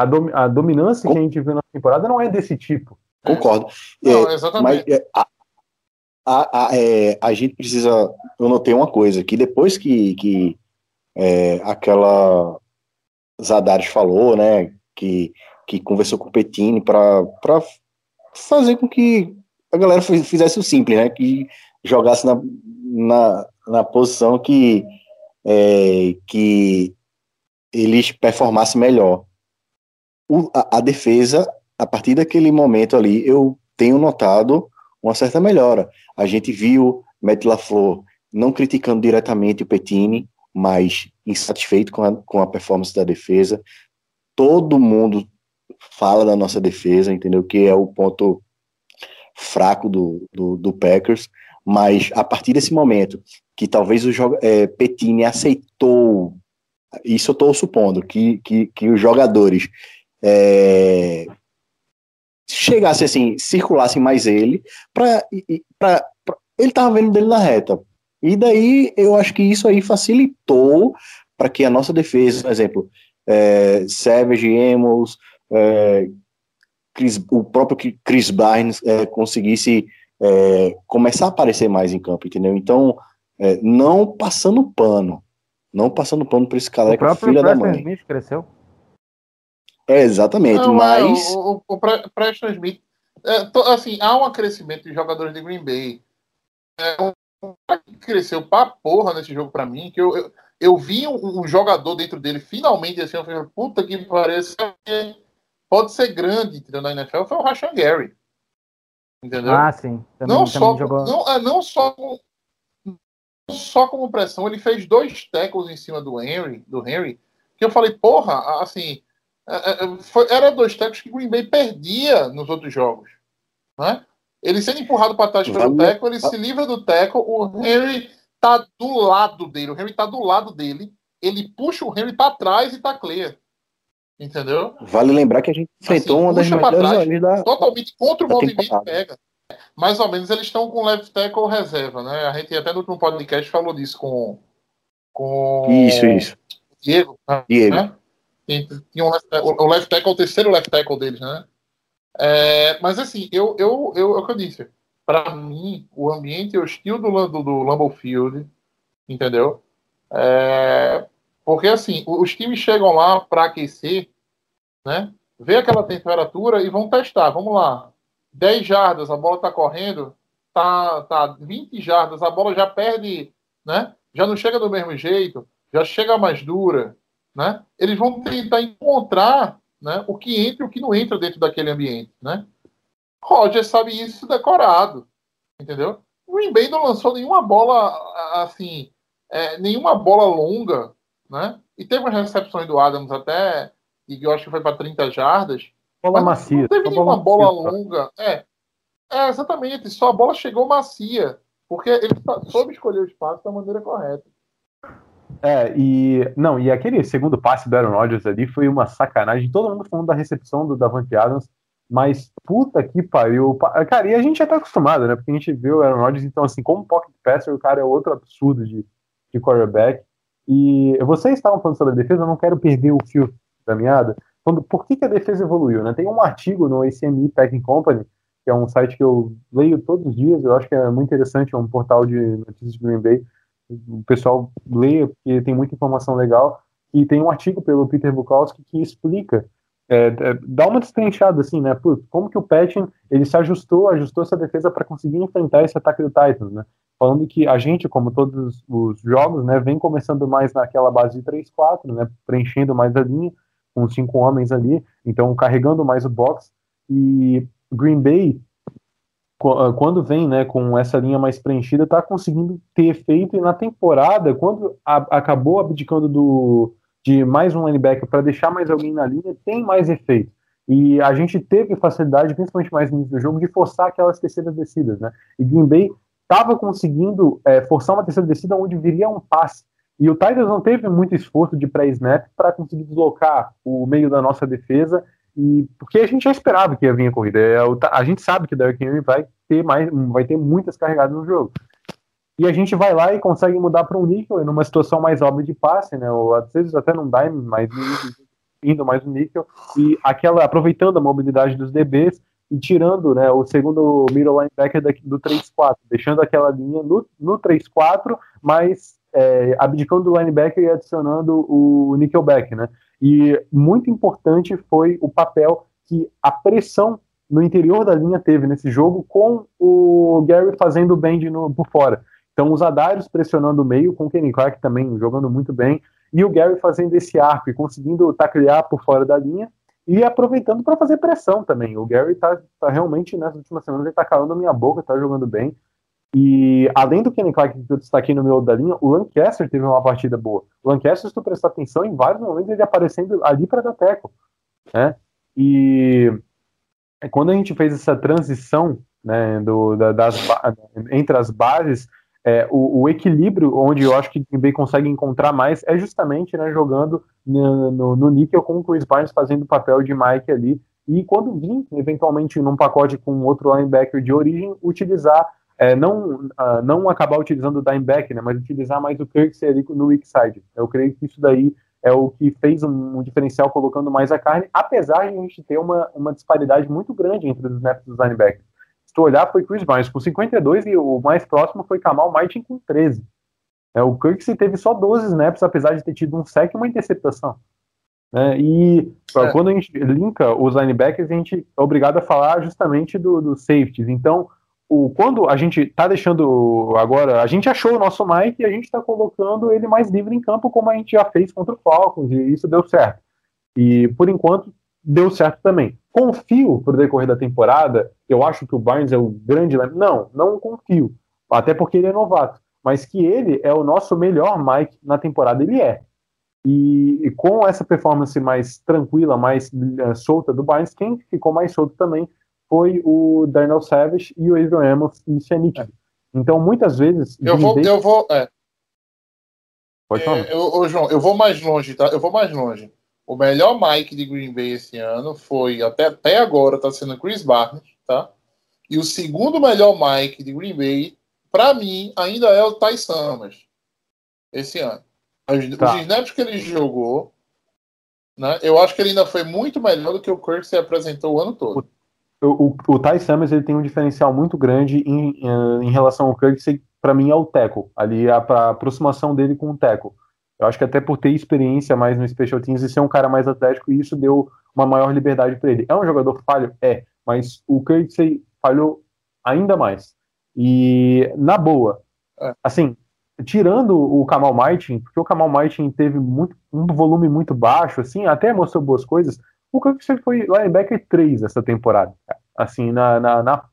A, dom- a dominância que a gente viu na temporada não é desse tipo. Concordo. Não, É, exatamente. Mas é, a, a, a, é, a gente precisa. Eu notei uma coisa, que depois que, que é, aquela Zadares falou, né? Que, que conversou com o Petini para fazer com que a galera fiz- fizesse o simples, né? Que jogasse na, na, na posição que, é, que eles performassem melhor. O- a, a defesa, a partir daquele momento ali, eu tenho notado uma certa melhora. A gente viu Matt LaFleur não criticando diretamente o Petini, mas insatisfeito com a, com a performance da defesa. Todo mundo fala da nossa defesa, entendeu? Que é o ponto fraco do, do, do Packers, mas a partir desse momento que talvez o é, Petini aceitou, isso eu estou supondo, que, que, que os jogadores é, chegassem assim, circulassem mais ele, para ele tava vendo dele na reta. E daí eu acho que isso aí facilitou para que a nossa defesa, por exemplo, é, Savage, Amos, é, Chris- o próprio Chris Barnes é, conseguisse é, começar a aparecer mais em campo, entendeu? Então, é, não passando pano, não passando pano para esse O careca próprio filha da mãe. Smith cresceu. É, exatamente, Não, é, mas o, o, o Pre- Preston Smith. é, to- assim, há um crescimento de jogadores de Green Bay. É, um cara que cresceu pra porra nesse jogo pra mim, que eu, eu, eu vi um, um jogador dentro dele, finalmente, assim, eu falei, puta que parece pode ser grande, entendeu? Na NFL, foi o Rashan Gary. Entendeu? Ah, sim. Também, não, também só, jogou. não, é, não só com- não só como pressão, ele fez dois tackles em cima do Henry, do Henry, que eu falei, porra, assim, é, é, era dois tackles que o Green Bay perdia nos outros jogos, né? Ele sendo empurrado para trás pelo tackle, ele se livra do tackle, o Henry tá do lado dele, o Henry tá do lado dele, ele puxa o Henry para trás e tacleia. Entendeu? vale lembrar que a gente enfrentou Assim, uma das melhores da, totalmente contra o da movimento temporada. pega. Mais ou menos eles estão com left tackle reserva, né? A gente até no último podcast falou disso com com Isso, isso. Diego, né? Diego. Tem- Tinha um left, tackle- o left tackle, o terceiro left tackle deles, né? É, mas assim, eu, eu, eu, é o que eu disse. Para mim, o ambiente hostil do, do, do Lambeau Field, entendeu? É, porque assim, o- os times chegam lá para aquecer, né? Vê aquela temperatura e vão testar. Vamos lá. 10 jardas, a bola tá correndo, tá, tá 20 jardas, a bola já perde, né? Já não chega do mesmo jeito, já chega mais dura, né? Eles vão tentar encontrar, né, o que entra e o que não entra dentro daquele ambiente, né? Roger sabe isso decorado, entendeu? O Green Bay não lançou nenhuma bola assim, é, nenhuma bola longa, né? E teve umas recepções do Adams até, e eu acho que foi para 30 jardas, Bola macia. Não teve nenhuma bola macia, tá? longa. É. é, exatamente. Só a bola chegou macia. Porque ele soube escolher o espaço da maneira correta. É, e não, e aquele segundo passe do Aaron Rodgers ali foi uma sacanagem. Todo mundo falando da recepção do Davante Adams, mas puta que pariu. Cara, e a gente já tá acostumado, né? Porque a gente viu o Aaron Rodgers, então, assim, como pocket passer, o cara é outro absurdo de, de quarterback. E vocês estavam falando sobre a defesa, eu não quero perder o fio da meada. Por que, que a defesa evoluiu, né? Tem um artigo no ACME Packing Company, que é um site que eu leio todos os dias, eu acho que é muito interessante, é um portal de notícias de Green Bay o pessoal leia, porque tem muita informação legal. E tem um artigo pelo Peter Bukowski que explica, é, é, dá uma destrinchada assim, né? Putz, como que o Patchen ele se ajustou, ajustou essa defesa para conseguir enfrentar esse ataque do Titans, né? Falando que a gente, como todos os jogos, né, vem começando mais naquela base de 3-4, né? Preenchendo mais a linha, com cinco homens ali, então carregando mais o box. E Green Bay quando vem né, com essa linha mais preenchida, está conseguindo ter efeito. E na temporada, quando a, acabou abdicando do, de mais um linebacker para deixar mais alguém na linha, tem mais efeito. E a gente teve facilidade, principalmente mais no início do jogo, de forçar aquelas terceiras descidas. Né? E Green Bay estava conseguindo é, forçar uma terceira descida onde viria um passe. E o Titans não teve muito esforço de pré-snap para conseguir deslocar o meio da nossa defesa e porque a gente já esperava que ia vir a corrida. É, a gente sabe que o Derrick Henry vai ter mais, vai ter muitas carregadas no jogo. E a gente vai lá e consegue mudar para um níquel numa situação mais óbvia de passe, né? Ou às vezes até não dá mais indo mais no níquel e aquela aproveitando a mobilidade dos DBs e tirando, né, o segundo middle linebacker do 3-4, deixando aquela linha no, no 3-4, mas é, abdicando do linebacker e adicionando o nickelback, né? E muito importante foi o papel que a pressão no interior da linha teve nesse jogo, com o Gary fazendo bend no, por fora. Então, os Adarios pressionando o meio, com o Kenny Clark também jogando muito bem, e o Gary fazendo esse arco e conseguindo taclear por fora da linha e aproveitando para fazer pressão também. O Gary está tá realmente, nessas últimas semanas, ele está calando a minha boca, está jogando bem. E além do Kenny Clark que eu destaquei no meio da linha, o Lancaster teve uma partida boa. O Lancaster, se tu prestar atenção, em vários momentos ele aparecendo ali para dar teco. Né? E quando a gente fez essa transição né, do, da, das, entre as bases, é, o, o, equilíbrio onde eu acho que o Bay consegue encontrar mais é justamente né, jogando no, no, no níquel com o Chris Barnes fazendo o papel de Mike ali. E quando vir, eventualmente, num pacote com outro linebacker de origem, utilizar é, não, uh, não acabar utilizando o dime né, mas utilizar mais o Kirksey ali no weak side. Eu creio que isso daí é o que fez um, um, diferencial colocando mais a carne, apesar de a gente ter uma, uma disparidade muito grande entre os snaps dos linebackers. Se tu olhar, foi Chris Barnes com 52 e o mais próximo foi Kamal Martin com 13. É, o Kirksey teve só 12 snaps, apesar de ter tido um sec e uma interceptação. É, e é. quando a gente linka os linebackers, a gente é obrigado a falar justamente dos do safeties. Então, o, quando a gente está deixando agora, a gente achou o nosso Mike e a gente está colocando ele mais livre em campo, como a gente já fez contra o Falcons, e isso deu certo. E por enquanto deu certo também. Confio pro decorrer da temporada, eu acho que o Barnes é o grande. Não, não confio. Até porque ele é novato. Mas que ele é o nosso melhor Mike na temporada, ele é. E, e com essa performance mais tranquila, mais uh, solta do Barnes, quem ficou mais solto também foi o Darnell Savage e o Adrian Amos, e isso é nítido. É. Então, muitas vezes. Eu vou. Eu vou é. Pode falar. É, eu, João, eu vou mais longe, tá? Eu vou mais longe. O melhor Mike de Green Bay esse ano foi, até, até agora, tá sendo Chris Barnes, tá? E o segundo melhor Mike de Green Bay, para mim, ainda é o Ty Summers. Esse ano. Os, tá. os snaps que ele jogou, né? Eu acho que ele ainda foi muito melhor do que o Kirk se apresentou o ano todo o, o Ty Summers ele tem um diferencial muito grande em, em, relação ao Kirk, para mim é o teco, ali a, a, aproximação dele com o teco. Eu acho que até por ter experiência mais no Special Teams e ser um cara mais atlético, isso deu uma maior liberdade para ele. É um jogador falho? É, mas o Kirksey falhou ainda mais. E, na boa, é. assim, tirando o Kamal Martin, porque o Kamal Martin teve muito, um volume muito baixo, assim, até mostrou boas coisas, o Kirksey foi linebacker 3 essa temporada. Assim, na, na, na,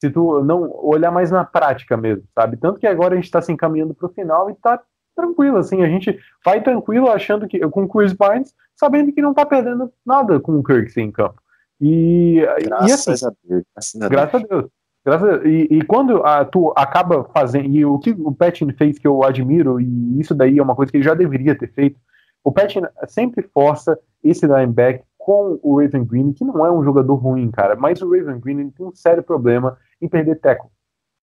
se tu não olhar mais na prática mesmo, sabe? Tanto que agora a gente está se encaminhando para o final e tá tranquilo, assim, a gente vai tranquilo achando que com o Chris Barnes, sabendo que não está perdendo nada com o Kirksey em campo. E, graças e assim, a Deus. Graças a Deus. Graças a- e, e quando ah, tu acaba fazendo. E o que o Patton fez que eu admiro, e isso daí é uma coisa que ele já deveria ter feito. O Patton sempre força esse linebacker com o Raven Green, que não é um jogador ruim, cara, mas o Raven Green tem um sério problema em perder teco.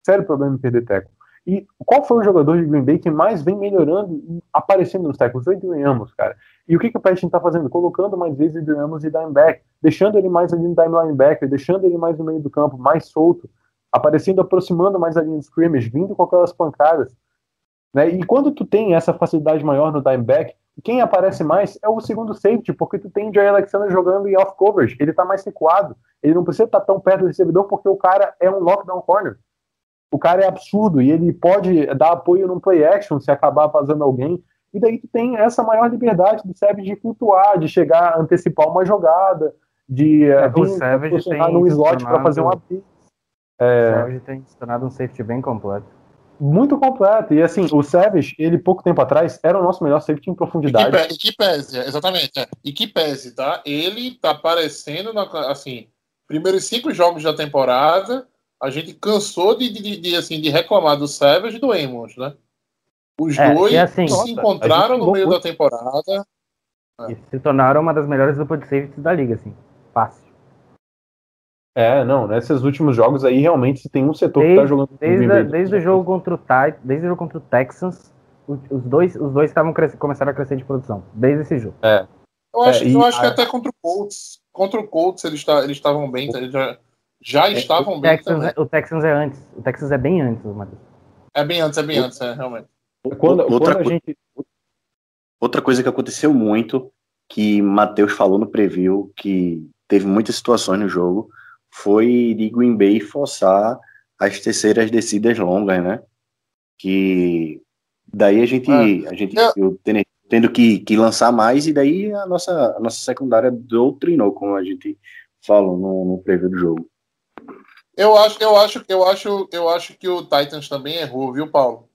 Sério problema em perder teco. E qual foi o jogador de Green Bay que mais vem melhorando e aparecendo nos tackles? O Adrian Amos, cara. E o que, que o Patton tá fazendo? Colocando mais vezes Adrian Amos e linebacker, deixando ele mais ali no time linebacker, deixando ele mais no meio do campo, mais solto, aparecendo, aproximando mais a linha de scrimmage, vindo com aquelas pancadas. Né? E quando tu tem essa facilidade maior no dime back, quem aparece mais é o segundo safety, porque tu tem o Jay Alexander jogando em off coverage, ele tá mais recuado, ele não precisa estar tão perto do recebedor porque o cara é um lockdown corner. O cara é absurdo e ele pode dar apoio num play action se acabar fazendo alguém. E daí tu tem essa maior liberdade do Savage de flutuar, de chegar, antecipar uma jogada, de É, eh, o vir Savage posicionar tem num slot para fazer uma blitz. O É, Savage tem se tornado um safety bem completo. Muito completo. E assim, o Savage, ele pouco tempo atrás, era o nosso melhor safety em que, profundidade. e que pese, é, exatamente. é. E que pese, tá? Ele tá aparecendo, na, assim, primeiros cinco jogos da temporada, a gente cansou de, de, de, assim, de reclamar do Savage e do Amos, né? Os É, dois assim- se Nossa, encontraram no meio jogou- da temporada. E se tornaram uma das melhores duplas de safety da liga, assim. Fácil. É, não, nesses últimos jogos aí, realmente, se tem um setor que Desde- tá jogando Desde, a- desde o jogo contra o Tit- desde o jogo contra o Texans, o- os dois os dois estavam começaram a crescer de produção. Desde esse jogo. Eu acho, É, e eu acho que a- até contra o Colts. Contra o Colts eles ta- eles estavam bem, eles já, já estavam O bem Texans, é, o Texans é antes. O Texans é bem antes, Matheus. É bem antes, é bem antes, é, realmente. Quando, outra, quando gente. outra coisa que aconteceu muito, que Matheus falou no preview, que teve muitas situações no jogo, foi de Green Bay forçar as terceiras descidas longas, né? Que daí a gente, a gente eu tendo, tendo que, que lançar mais, e daí a nossa, a nossa secundária doutrinou, como a gente falou no, no preview do jogo. Eu acho, eu acho, eu acho, eu acho que o Titans também errou, viu, Paulo?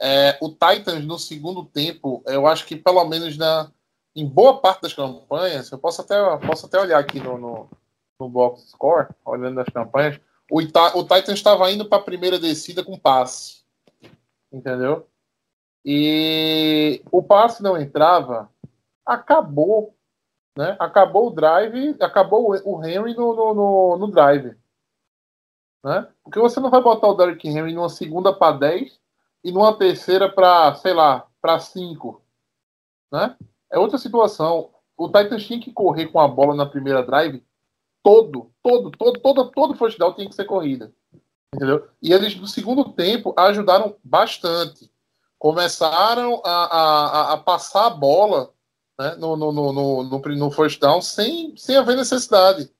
É, o Titans no segundo tempo, eu acho que pelo menos na, em boa parte das campanhas, eu posso até, posso até olhar aqui no, no, no box score, olhando as campanhas, o, Ita, o Titans estava indo para a primeira descida com passe, entendeu? E o passe não entrava, acabou, né? Acabou o drive, acabou o Henry no, no, no, no drive né? Porque você não vai botar o Derrick Henry numa segunda para 10 e numa terceira para, sei lá, para 5, né? É outra situação. O Titans tinha que correr com a bola na primeira drive todo, todo, todo, todo, todo first down tinha que ser corrida. Entendeu? E eles no segundo tempo ajudaram bastante. Começaram a, a, a- passar a bola né, no, no, no, no, no, first down sem, sem haver necessidade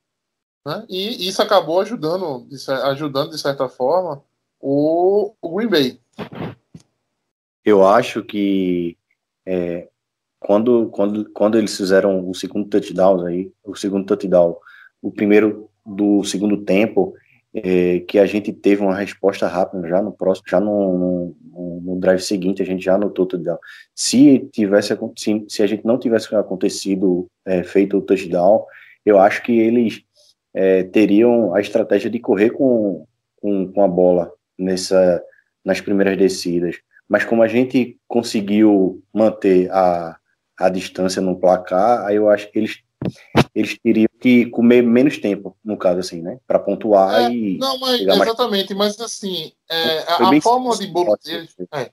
né? E isso acabou ajudando, ajudando de certa forma o, o Green Bay. Eu acho que é, quando, quando, quando eles fizeram o segundo touchdown aí, o segundo touchdown, o primeiro do segundo tempo, é, que a gente teve uma resposta rápida já no próximo, já no, no, no drive seguinte, a gente já anotou touchdown. Se tivesse se, se a gente não tivesse acontecido é, feito o touchdown, eu acho que eles é, teriam a estratégia de correr com, com, com a bola nessa nas primeiras descidas mas como a gente conseguiu manter a, a distância no placar, aí eu acho que eles, eles teriam que comer menos tempo, no caso assim, né? Para pontuar É, e. Não, mas pegar mais- exatamente, mas assim, é, a, a fórmula de bolo deles, assim. é,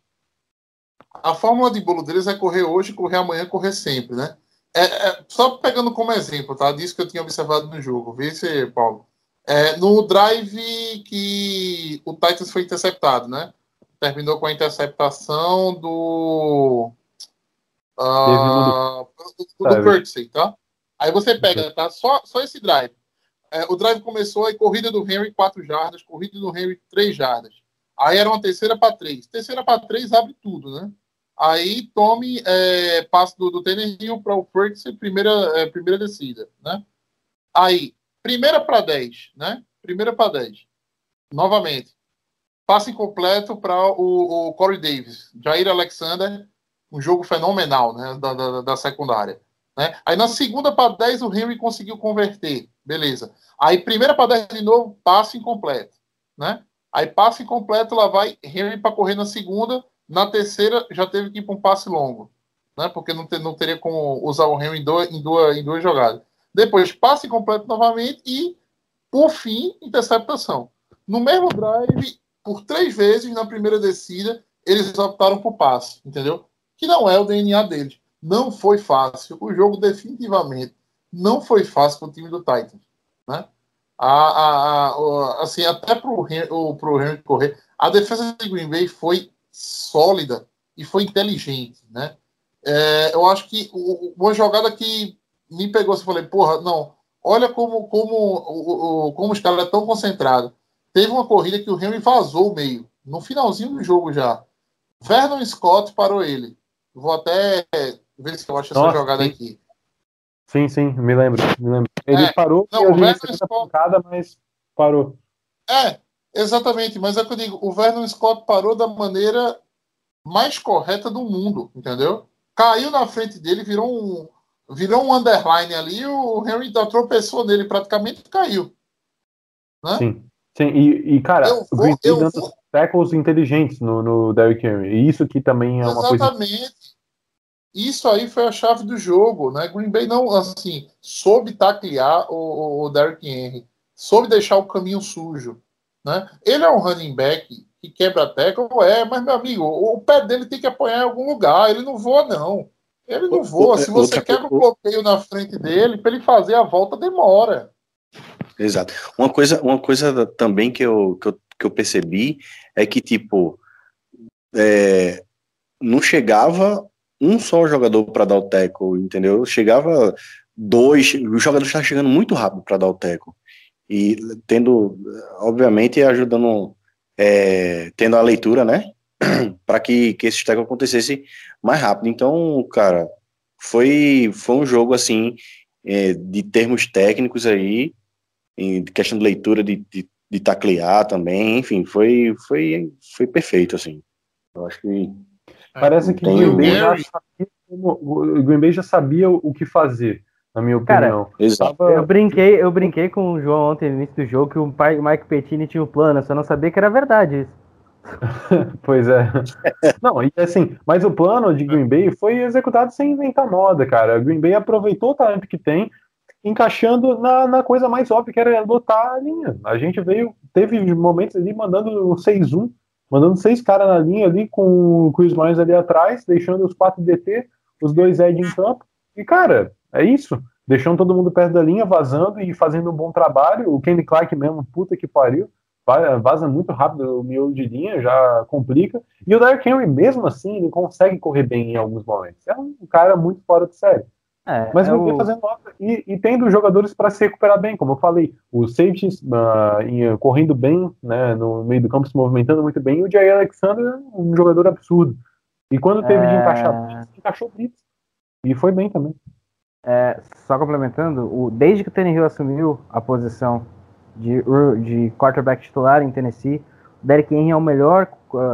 a fórmula de bolo deles é correr hoje, correr amanhã, correr sempre, né? É, é, só pegando como exemplo, tá? Disso que eu tinha observado no jogo. Vê se, Paulo. É, no drive que o Titans foi interceptado, né? Terminou com a interceptação do. ah, do, do tá? Aí você pega, tá? Só, só esse drive. É, o drive começou aí, corrida do Henry 4 jardas, corrida do Henry 3 jardas. Aí era uma terceira para 3. Terceira para 3 abre tudo, né? Aí tome é, passe do, do para o Ferguson, primeira, é, primeira descida, né? Aí, primeira para 10, né? Primeira para 10. Novamente. Passe incompleto para o, o Corey Davis. Jair Alexander, um jogo fenomenal, né? Da, da, da secundária. Né? Aí na segunda para 10 o Henry conseguiu converter. Beleza. Aí primeira para 10 de novo, passe incompleto. né? Aí passe incompleto, lá vai Henry para correr na segunda, na terceira já teve que ir para um passe longo, né? Porque não, ter, não teria como usar o Henry em, dois, em, duas, em duas jogadas. Depois passe incompleto novamente e, por fim, interceptação. No mesmo drive, por três vezes na primeira descida, eles optaram por passe, entendeu? Que não é o DNA deles. Não foi fácil. O jogo definitivamente não foi fácil para o time do Titans, né? A, a, a, assim, até para o Henry correr, a defesa de Green Bay foi sólida e foi inteligente, né? É, eu acho que uma jogada que me pegou, você falei, porra, não, olha como, como, como os caras estão concentrados. Teve uma corrida que o Henry vazou o meio, no finalzinho do jogo já. Vernon Scott parou ele. Vou até ver se eu acho Nossa, essa jogada sim. aqui. Sim, sim, me lembro. Me lembro. Ele é, parou não, o Vernon Scott... pancada, mas parou. É, exatamente, mas é que eu digo, o Vernon Scott parou da maneira mais correta do mundo, entendeu? Caiu na frente dele, virou um, virou um underline ali, o Henry tropeçou nele praticamente e caiu. Né? Sim. Sim, e, e cara, eu vou, eu dando vou... tackles inteligentes no, no Derrick Henry. E isso que também é uma Exatamente. coisa. Exatamente. Isso aí foi a chave do jogo, né? Green Bay não, assim, soube taclear o, o Derrick Henry, soube deixar o caminho sujo, né? Ele é um running back que quebra tackle, é, mas meu amigo, o, o pé dele tem que apoiar em algum lugar, ele não voa não. Ele não voa. Se você quebra o bloqueio na frente dele, para ele fazer a volta demora. Exato. Uma coisa, uma coisa também que eu, que eu, que eu percebi é que, tipo, é, não chegava um só jogador para dar o tackle, entendeu? Chegava dois, o jogador está chegando muito rápido para dar o tackle. E tendo, obviamente, ajudando, é, tendo a leitura, né? para que, que esse tackle acontecesse mais rápido. Então, cara, foi, foi um jogo, assim, é, de termos técnicos aí, em questão de leitura, de, de, de taclear também, enfim, foi, foi, foi perfeito, assim. Eu acho que. Parece que o Green, Bay já sabia o Green Bay já sabia o que fazer, na minha opinião. Cara, Exato. Eu brinquei, eu brinquei com o João ontem no início do jogo que o pai, Mike Pettini tinha um plano, eu só não sabia que era verdade isso. pois é. Não, e assim, mas o plano de Green Bay foi executado sem inventar moda, cara. Green Bay aproveitou o talento que tem, encaixando na, na coisa mais óbvia, que era lotar a linha. A gente veio, teve momentos ali mandando 6-1, mandando seis caras na linha ali, com o Chris Myers ali atrás, deixando os quatro DT, os dois Ed em campo. E, cara, é isso. Deixando todo mundo perto da linha, vazando e fazendo um bom trabalho. O Kenny Clark mesmo, puta que pariu. Vaza muito rápido o miolo de linha, já complica. E o Derrick Henry, mesmo assim, ele consegue correr bem em alguns momentos. É um cara muito fora de série. É, Mas é o... fazendo e, e tendo jogadores para se recuperar bem, como eu falei, o safeties uh, correndo bem, né, no meio do campo, se movimentando muito bem, e o Jair Alexander é um jogador absurdo. E quando teve é... de encaixar, encaixou blitz. E foi bem também. É, só complementando, o, desde que o Hill assumiu a posição de, de quarterback titular em Tennessee, o Derrick Henry é o melhor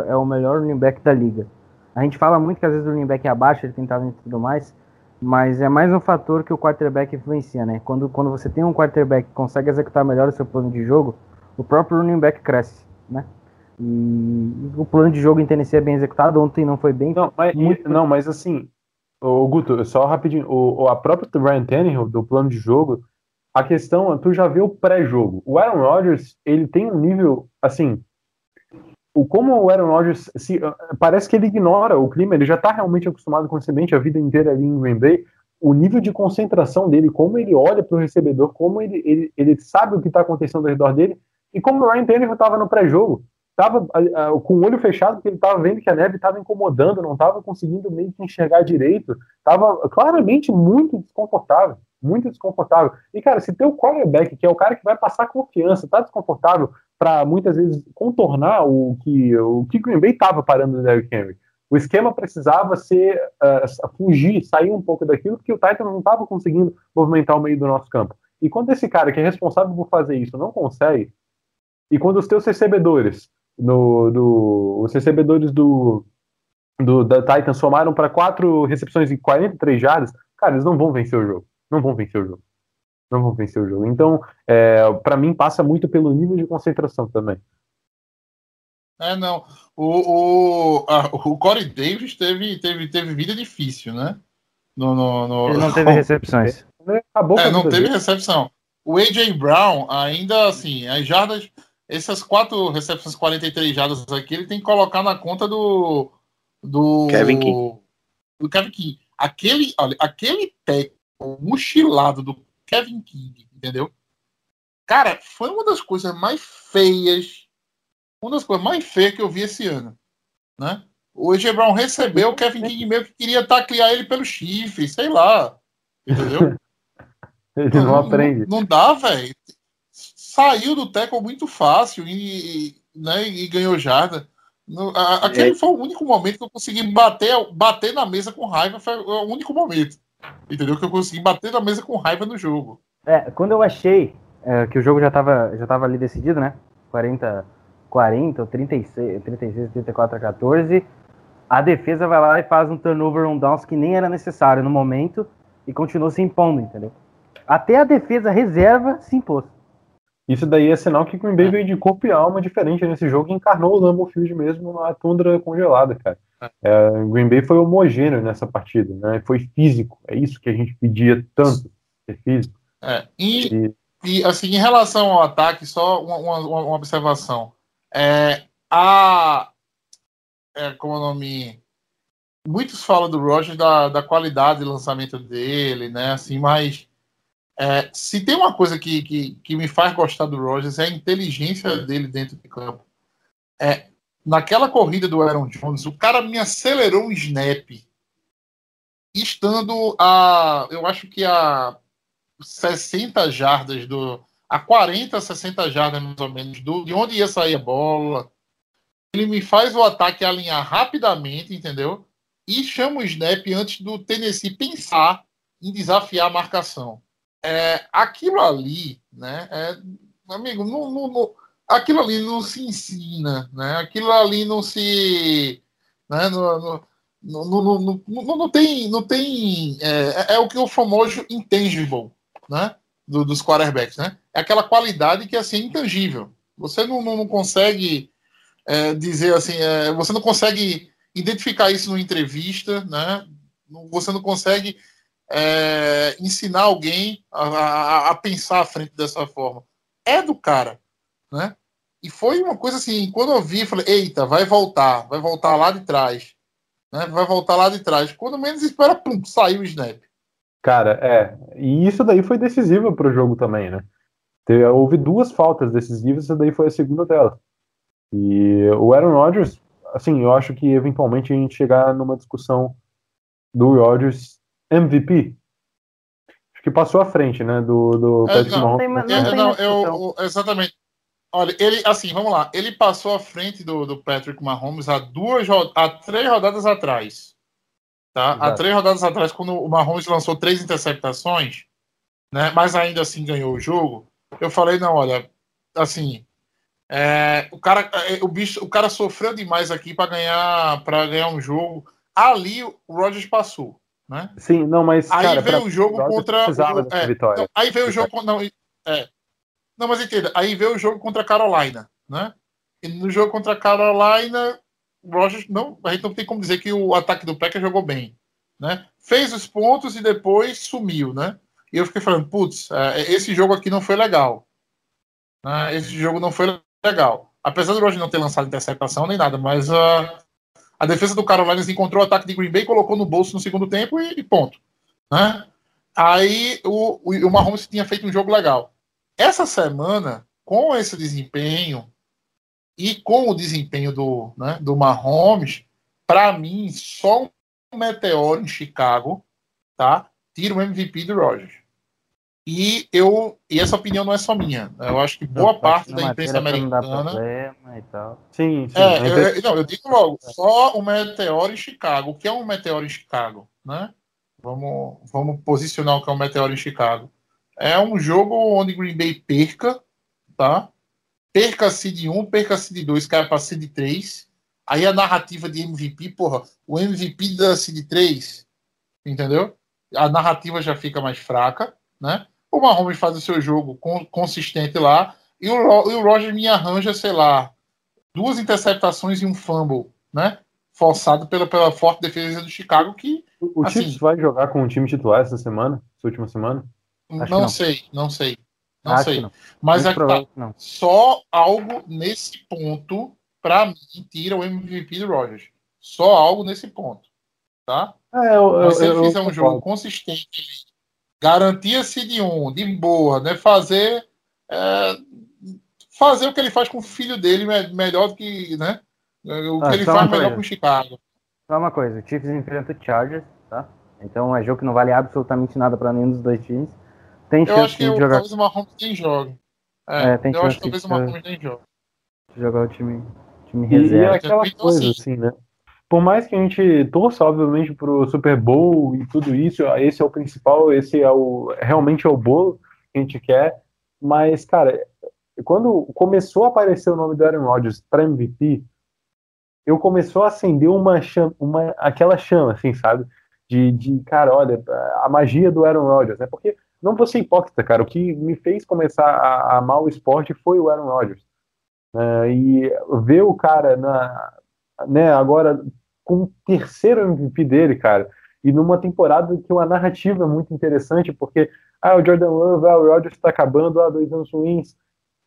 é o melhor running back da liga. A gente fala muito que às vezes o running back é abaixo, ele tem talento e tudo mais, mas é mais um fator que o quarterback influencia, né? Quando, quando você tem um quarterback que consegue executar melhor o seu plano de jogo, o próprio running back cresce, né? E o plano de jogo em Tennessee é bem executado, ontem não foi bem. Não, mas, muito... não, mas assim, o Guto, só rapidinho, o, a própria Ryan Tannehill, do plano de jogo, a questão, tu já vê o pré-jogo. O Aaron Rodgers, ele tem um nível, assim, o como o Aaron Rodgers se, ah, parece que ele ignora o clima, ele já está realmente acostumado com o semente a vida inteira ali em Green Bay. O nível de concentração dele, como ele olha para o recebedor, como ele, ele, ele sabe o que está acontecendo ao redor dele, e como o Ryan Tannehill estava no pré-jogo, estava com o olho fechado, porque ele estava vendo que a neve estava incomodando, não estava conseguindo meio que enxergar direito, estava claramente muito desconfortável, muito desconfortável. E cara, se teu quarterback, que é o cara que vai passar confiança, está desconfortável, para muitas vezes contornar o que o que Green Bay estava parando no Derrick Henry. O esquema precisava ser uh, fugir, sair um pouco daquilo, porque o Titan não estava conseguindo movimentar o meio do nosso campo. E quando esse cara que é responsável por fazer isso não consegue, e quando os teus recebedores, no, do, os recebedores do, do da Titan somaram para quatro recepções em 43 jardas, cara, eles não vão vencer o jogo. Não vão vencer o jogo não vão vencer o jogo. Então, é, para mim, passa muito pelo nível de concentração também. É, não. O, o, a, o Corey Davis teve, teve, teve vida difícil, né? No, no, no... Ele não teve recepções. Acabou É, não teve recepção. O A.J. Brown, ainda assim, as jardas, essas quatro recepções, 43 jardas aqui, ele tem que colocar na conta do. Do Kevin King. Do Kevin King. Aquele, olha, aquele técnico mochilado do Kevin King, entendeu? Cara, foi uma das coisas mais feias, uma das coisas mais feias que eu vi esse ano, né? O A.J. Brown recebeu, o Kevin King meio que queria taclear ele pelo chifre, sei lá, entendeu? Ele não aprende. Não, dá, velho. Saiu do tackle muito fácil e, e, né, e ganhou jarda. No- a- aquele É. foi o único momento que eu consegui bater, bater na mesa com raiva. Foi o único momento. Entendeu? Que eu consegui bater na mesa com raiva no jogo. É, quando eu achei é, que o jogo já tava, já tava ali decidido, né? 40, 40 ou 36, 36, 34 a 14. A defesa vai lá e faz um turnover on downs que nem era necessário no momento e continuou se impondo, entendeu? Até a defesa reserva se impôs. Isso daí é sinal que Green Bay veio de corpo e alma diferente nesse jogo e encarnou o Lambeau Field mesmo na tundra congelada, cara. É, Green Bay foi homogêneo nessa partida, né? Foi físico. É isso que a gente pedia tanto, ser físico. É, e, E e, assim, em relação ao ataque, só uma, uma- uma observação. É, a. É, como é o nome? Muitos falam do Roger da, da qualidade de lançamento dele, né? Assim, mas é, se tem uma coisa que, que, que me faz gostar do Rogers é a inteligência dele dentro de campo. É, naquela corrida do Aaron Jones, o cara me acelerou um snap, estando a, eu acho que a 60 jardas do. a 40, 60 jardas mais ou menos do, de onde ia sair a bola. Ele me faz o ataque alinhar rapidamente, entendeu? E chama o snap antes do Tennessee pensar em desafiar a marcação. É, aquilo ali, né? É, amigo, aquilo ali não se ensina, né? Aquilo ali não se. Né, não, não, não, tem. Não tem é, é o que o famoso intangible, né? do- dos quarterbacks, né? É aquela qualidade que assim, é intangível. Você não, não, consegue é, dizer assim, é, você não consegue identificar isso numa entrevista, né? Você não consegue é, ensinar alguém a, a- a pensar à frente dessa forma. É do cara, né? E foi uma coisa assim, quando eu vi, falei, eita, vai voltar, vai voltar lá de trás, né? Vai voltar lá de trás. Quando menos espera, pum, saiu o snap. Cara, é. E isso daí foi decisivo pro jogo também, né? Te- Houve duas faltas decisivas, essa daí foi a segunda delas. E o Aaron Rodgers, assim, eu acho que eventualmente a gente chegar numa discussão do Rodgers MVP. Acho que passou à frente, né? Do, do É, Patrick não, Mahomes. tem ma- É, não tem não, discussão. eu, eu- exatamente. Olha, ele, assim, vamos lá. Ele passou à frente do, do Patrick Mahomes há duas, há três rodadas atrás. Tá? Há três rodadas atrás, quando o Mahomes lançou três interceptações, né? Mas ainda assim ganhou o jogo. Eu falei, não, olha, assim, é, o cara, é, o bicho, o cara sofreu demais aqui para ganhar, para ganhar um jogo. Ali o Rodgers passou, né? Sim, não, mas. Aí cara, veio pra- o jogo contra. o- é, vitória. não, aí veio o jogo. Não, é. não, mas entenda. Aí veio o jogo contra a Carolina, né? E no jogo contra a Carolina, o Rogers não. A gente não tem como dizer que o ataque do Packers jogou bem, né? Fez os pontos e depois sumiu, né? E eu fiquei falando, putz, é, esse jogo aqui não foi legal. né? Esse jogo não foi legal. Apesar do Rogers não ter lançado interceptação nem nada, mas a a defesa do Carolina encontrou o ataque de Green Bay, colocou no bolso no segundo tempo e, e ponto. Né? Aí o, o, o Mahomes tinha feito um jogo legal. Essa semana, com esse desempenho e com o desempenho do, né, do Mahomes, para mim, só um meteoro em Chicago tá, tira o MVP do Rogers. E, eu, e essa opinião não é só minha. Eu acho que boa Não, parte na da imprensa americana. e. Sim, sim. É, eu, eu- não, eu digo logo, só o meteoro em Chicago. O que é um meteoro em Chicago, né? Vamos, vamos posicionar o que é um meteoro em Chicago. É um jogo onde Green Bay perca, tá? Perca a seed 1, perca a seed 2, cai para seed 3. Aí a narrativa de MVP, porra, o MVP da seed 3, entendeu? A narrativa já fica mais fraca, né? O Mahomes faz o seu jogo con- consistente lá e o, e o Roger me arranja, sei lá, duas interceptações e um fumble, né? Forçado pela, pela forte defesa do Chicago, que. O, o Assim- Chiefs vai jogar com o time titular essa semana? Essa última semana? Não, não. sei, não sei. Não Acho sei. não. Mas é que tá, não. só algo nesse ponto, pra mim, tira o MVP do Rogers. Só algo nesse ponto. Tá? É, eu, Mas se ele fizer um jogo consistente, garantia-se de um, de boa, né? Fazer, é, fazer o que ele faz com o filho dele me- melhor do que, né? O que Ah, ele faz melhor coisa. com o Chicago. Só uma coisa, o Chiefs enfrenta o Chargers, tá? Então é jogo que não vale absolutamente nada pra nenhum dos dois times. Tem Eu chance acho que de o, jogar, talvez o Mahomes nem jogue. É, É, tem eu acho que talvez o Mahomes nem jogue. de jogar o time, time E, e é reserva. aquela Então, coisa, assim- assim, né? Por mais que a gente torça, obviamente, pro Super Bowl e tudo isso, esse é o principal, esse é o realmente é o bolo que a gente quer. Mas, cara, quando começou a aparecer o nome do Aaron Rodgers para MVP, eu começou a acender uma chama, uma, aquela chama, assim, sabe? De, de, cara, olha, a magia do Aaron Rodgers, né? Porque, não vou ser hipócrita, cara, o que me fez começar a, a amar o esporte foi o Aaron Rodgers. né? e ver o cara na, né, agora com o terceiro MVP dele, cara, e numa temporada que uma narrativa é muito interessante, porque ah, o Jordan Love, ah, o Rodgers está acabando, ah, dois anos ruins,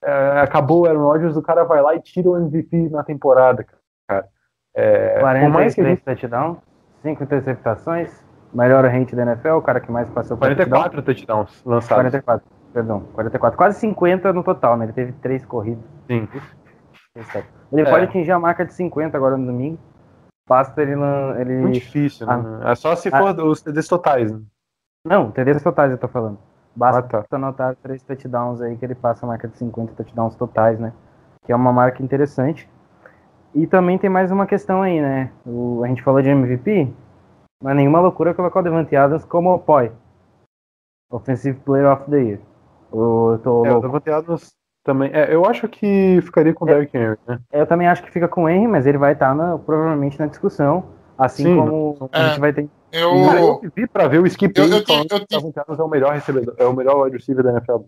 é, acabou o Aaron Rodgers, o cara vai lá e tira o MVP na temporada, cara. É, por mais que a 43 gente touchdowns, 5 interceptações, melhor rate da NFL, o cara que mais passou por touchdown. 44 touchdowns lançados. 44, perdão, 44, quase 50 no total, né? Ele teve 3 corridas. Sim. Ele É. pode atingir a marca de 50 agora no domingo. Basta ele não. Ele... Muito difícil, né? Ah. É só se Ah. for os TDs totais, né? Não, TDs totais eu tô falando. Basta Ah, tá. anotar três touchdowns aí que ele passa a marca de 50 touchdowns totais, né? Que é uma marca interessante. E também tem mais uma questão aí, né? O, a gente falou de MVP, é nenhuma loucura colocar o Devante Adams como o POI. Offensive Player of the Year. O- Eu tô É, o louco. Davante Adams também. É, eu acho que ficaria com o É. Derrick Henry, né? Eu também acho que fica com o Henry, mas ele vai estar na- provavelmente na discussão. Assim Sim. como a É. gente vai ter. Eu, Cara, eu vivi pra ver o Skip Eu- eu falando eu que o Adams é o melhor recebedor, é o melhor wide receiver da NFL.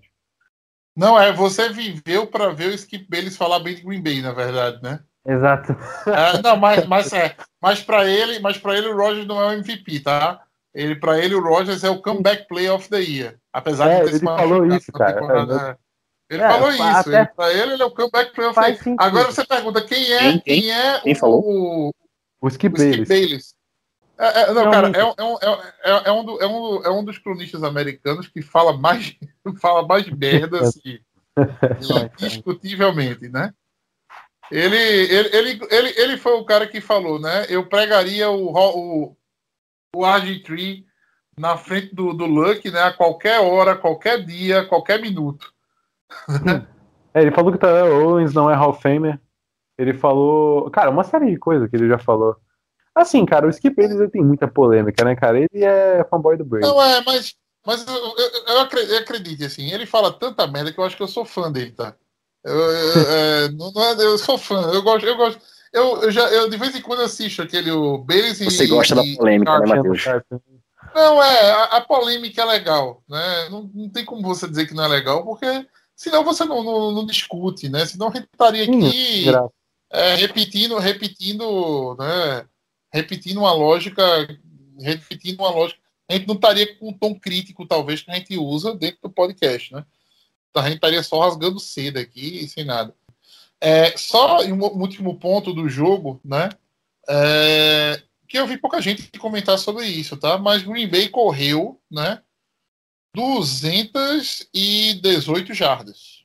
Não, é, você viveu para ver o Skip Bayless falar bem de Green Bay, na verdade, né? Exato. É, não, mas, mas é. Mas para ele, mas para ele o Rogers não é o MVP, tá? Ele para ele o Rogers é o comeback player of the year, apesar É, de ter ele se falou isso, cara. Ele É, falou fa- isso. até- Ele, para ele ele é o comeback sentido. Agora você pergunta quem é Quem? quem, Quem? é Quem o, falou? o, O Skip Bayless. Bayless. É, é, não, cara, Realmente. é, um- é, um- é, um- é um do- é um, é um dos cronistas americanos que fala mais, fala mais merda, assim, indiscutivelmente, né? Ele, ele, ele, ele, ele foi o cara que falou, né? Eu pregaria o, o, o RG3 na frente do, do Luck, né? A qualquer hora, qualquer dia, qualquer minuto. É, ele falou que o Terrell Owens não é Hall of Famer. Ele falou. Cara, uma série de coisas que ele já falou. Assim, cara, o Skip Bayless ele tem muita polêmica, né, cara? Ele é fanboy do Brady. Não, é, mas, mas eu, eu, eu acre- eu acredito, assim, ele fala tanta merda que eu acho que eu sou fã dele, tá? Eu, eu- é, não, não é, eu sou fã, eu gosto, eu gosto. Eu, eu já, eu de vez em quando assisto aquele o Bayless e. Você gosta da e- polêmica, né, e- Matheus? Não, é, a, a polêmica é legal, né? Não, não tem como você dizer que não é legal, porque senão você não, não, não discute, né? Senão a gente estaria aqui Graças. é, repetindo, repetindo, né? Repetindo uma lógica, repetindo uma lógica. A gente não estaria com o tom crítico, talvez, que a gente usa dentro do podcast, né? Então, a gente estaria só rasgando seda aqui, sem nada. É, só em um último ponto do jogo, né? É, que eu vi pouca gente comentar sobre isso, tá? Mas Green Bay correu, né? 218 jardas.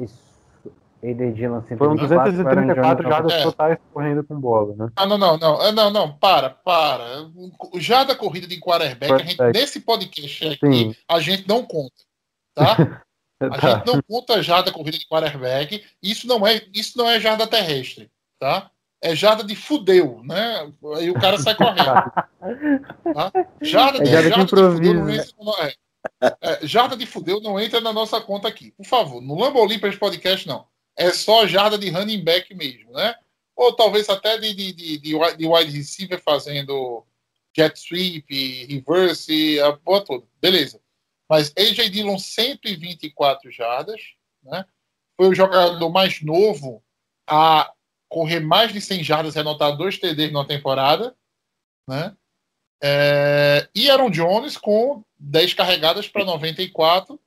Isso. Dillon Foram 124, Aaron 234 Jones, jardas É. totais correndo com bola, né? Ah, não, não, não, Ah, não, não, para, para. Já da corrida de quarterback, a gente, nesse podcast aqui, Sim. a gente não conta, tá? A Tá. gente não conta jarda corrida de quarterback. Isso não é, isso não é jarda terrestre, tá? É jarda de fudeu, né? Aí o cara sai correndo. Tá? Jarda, É de, jarda jarda de fudeu não é. É, jarda de fudeu não entra na nossa conta aqui. Por favor, no Lambo Olympus Podcast, não. É só jarda de running back mesmo, né? Ou talvez até de, de, de, de wi- de wide receiver fazendo jet sweep, reverse, a porra toda. Beleza. Mas AJ Dillon, 124 jardas, né? Foi o jogador mais novo a correr mais de 100 jardas e anotar dois TDs na temporada, né? É, e Aaron Jones com 10 carregadas para 94,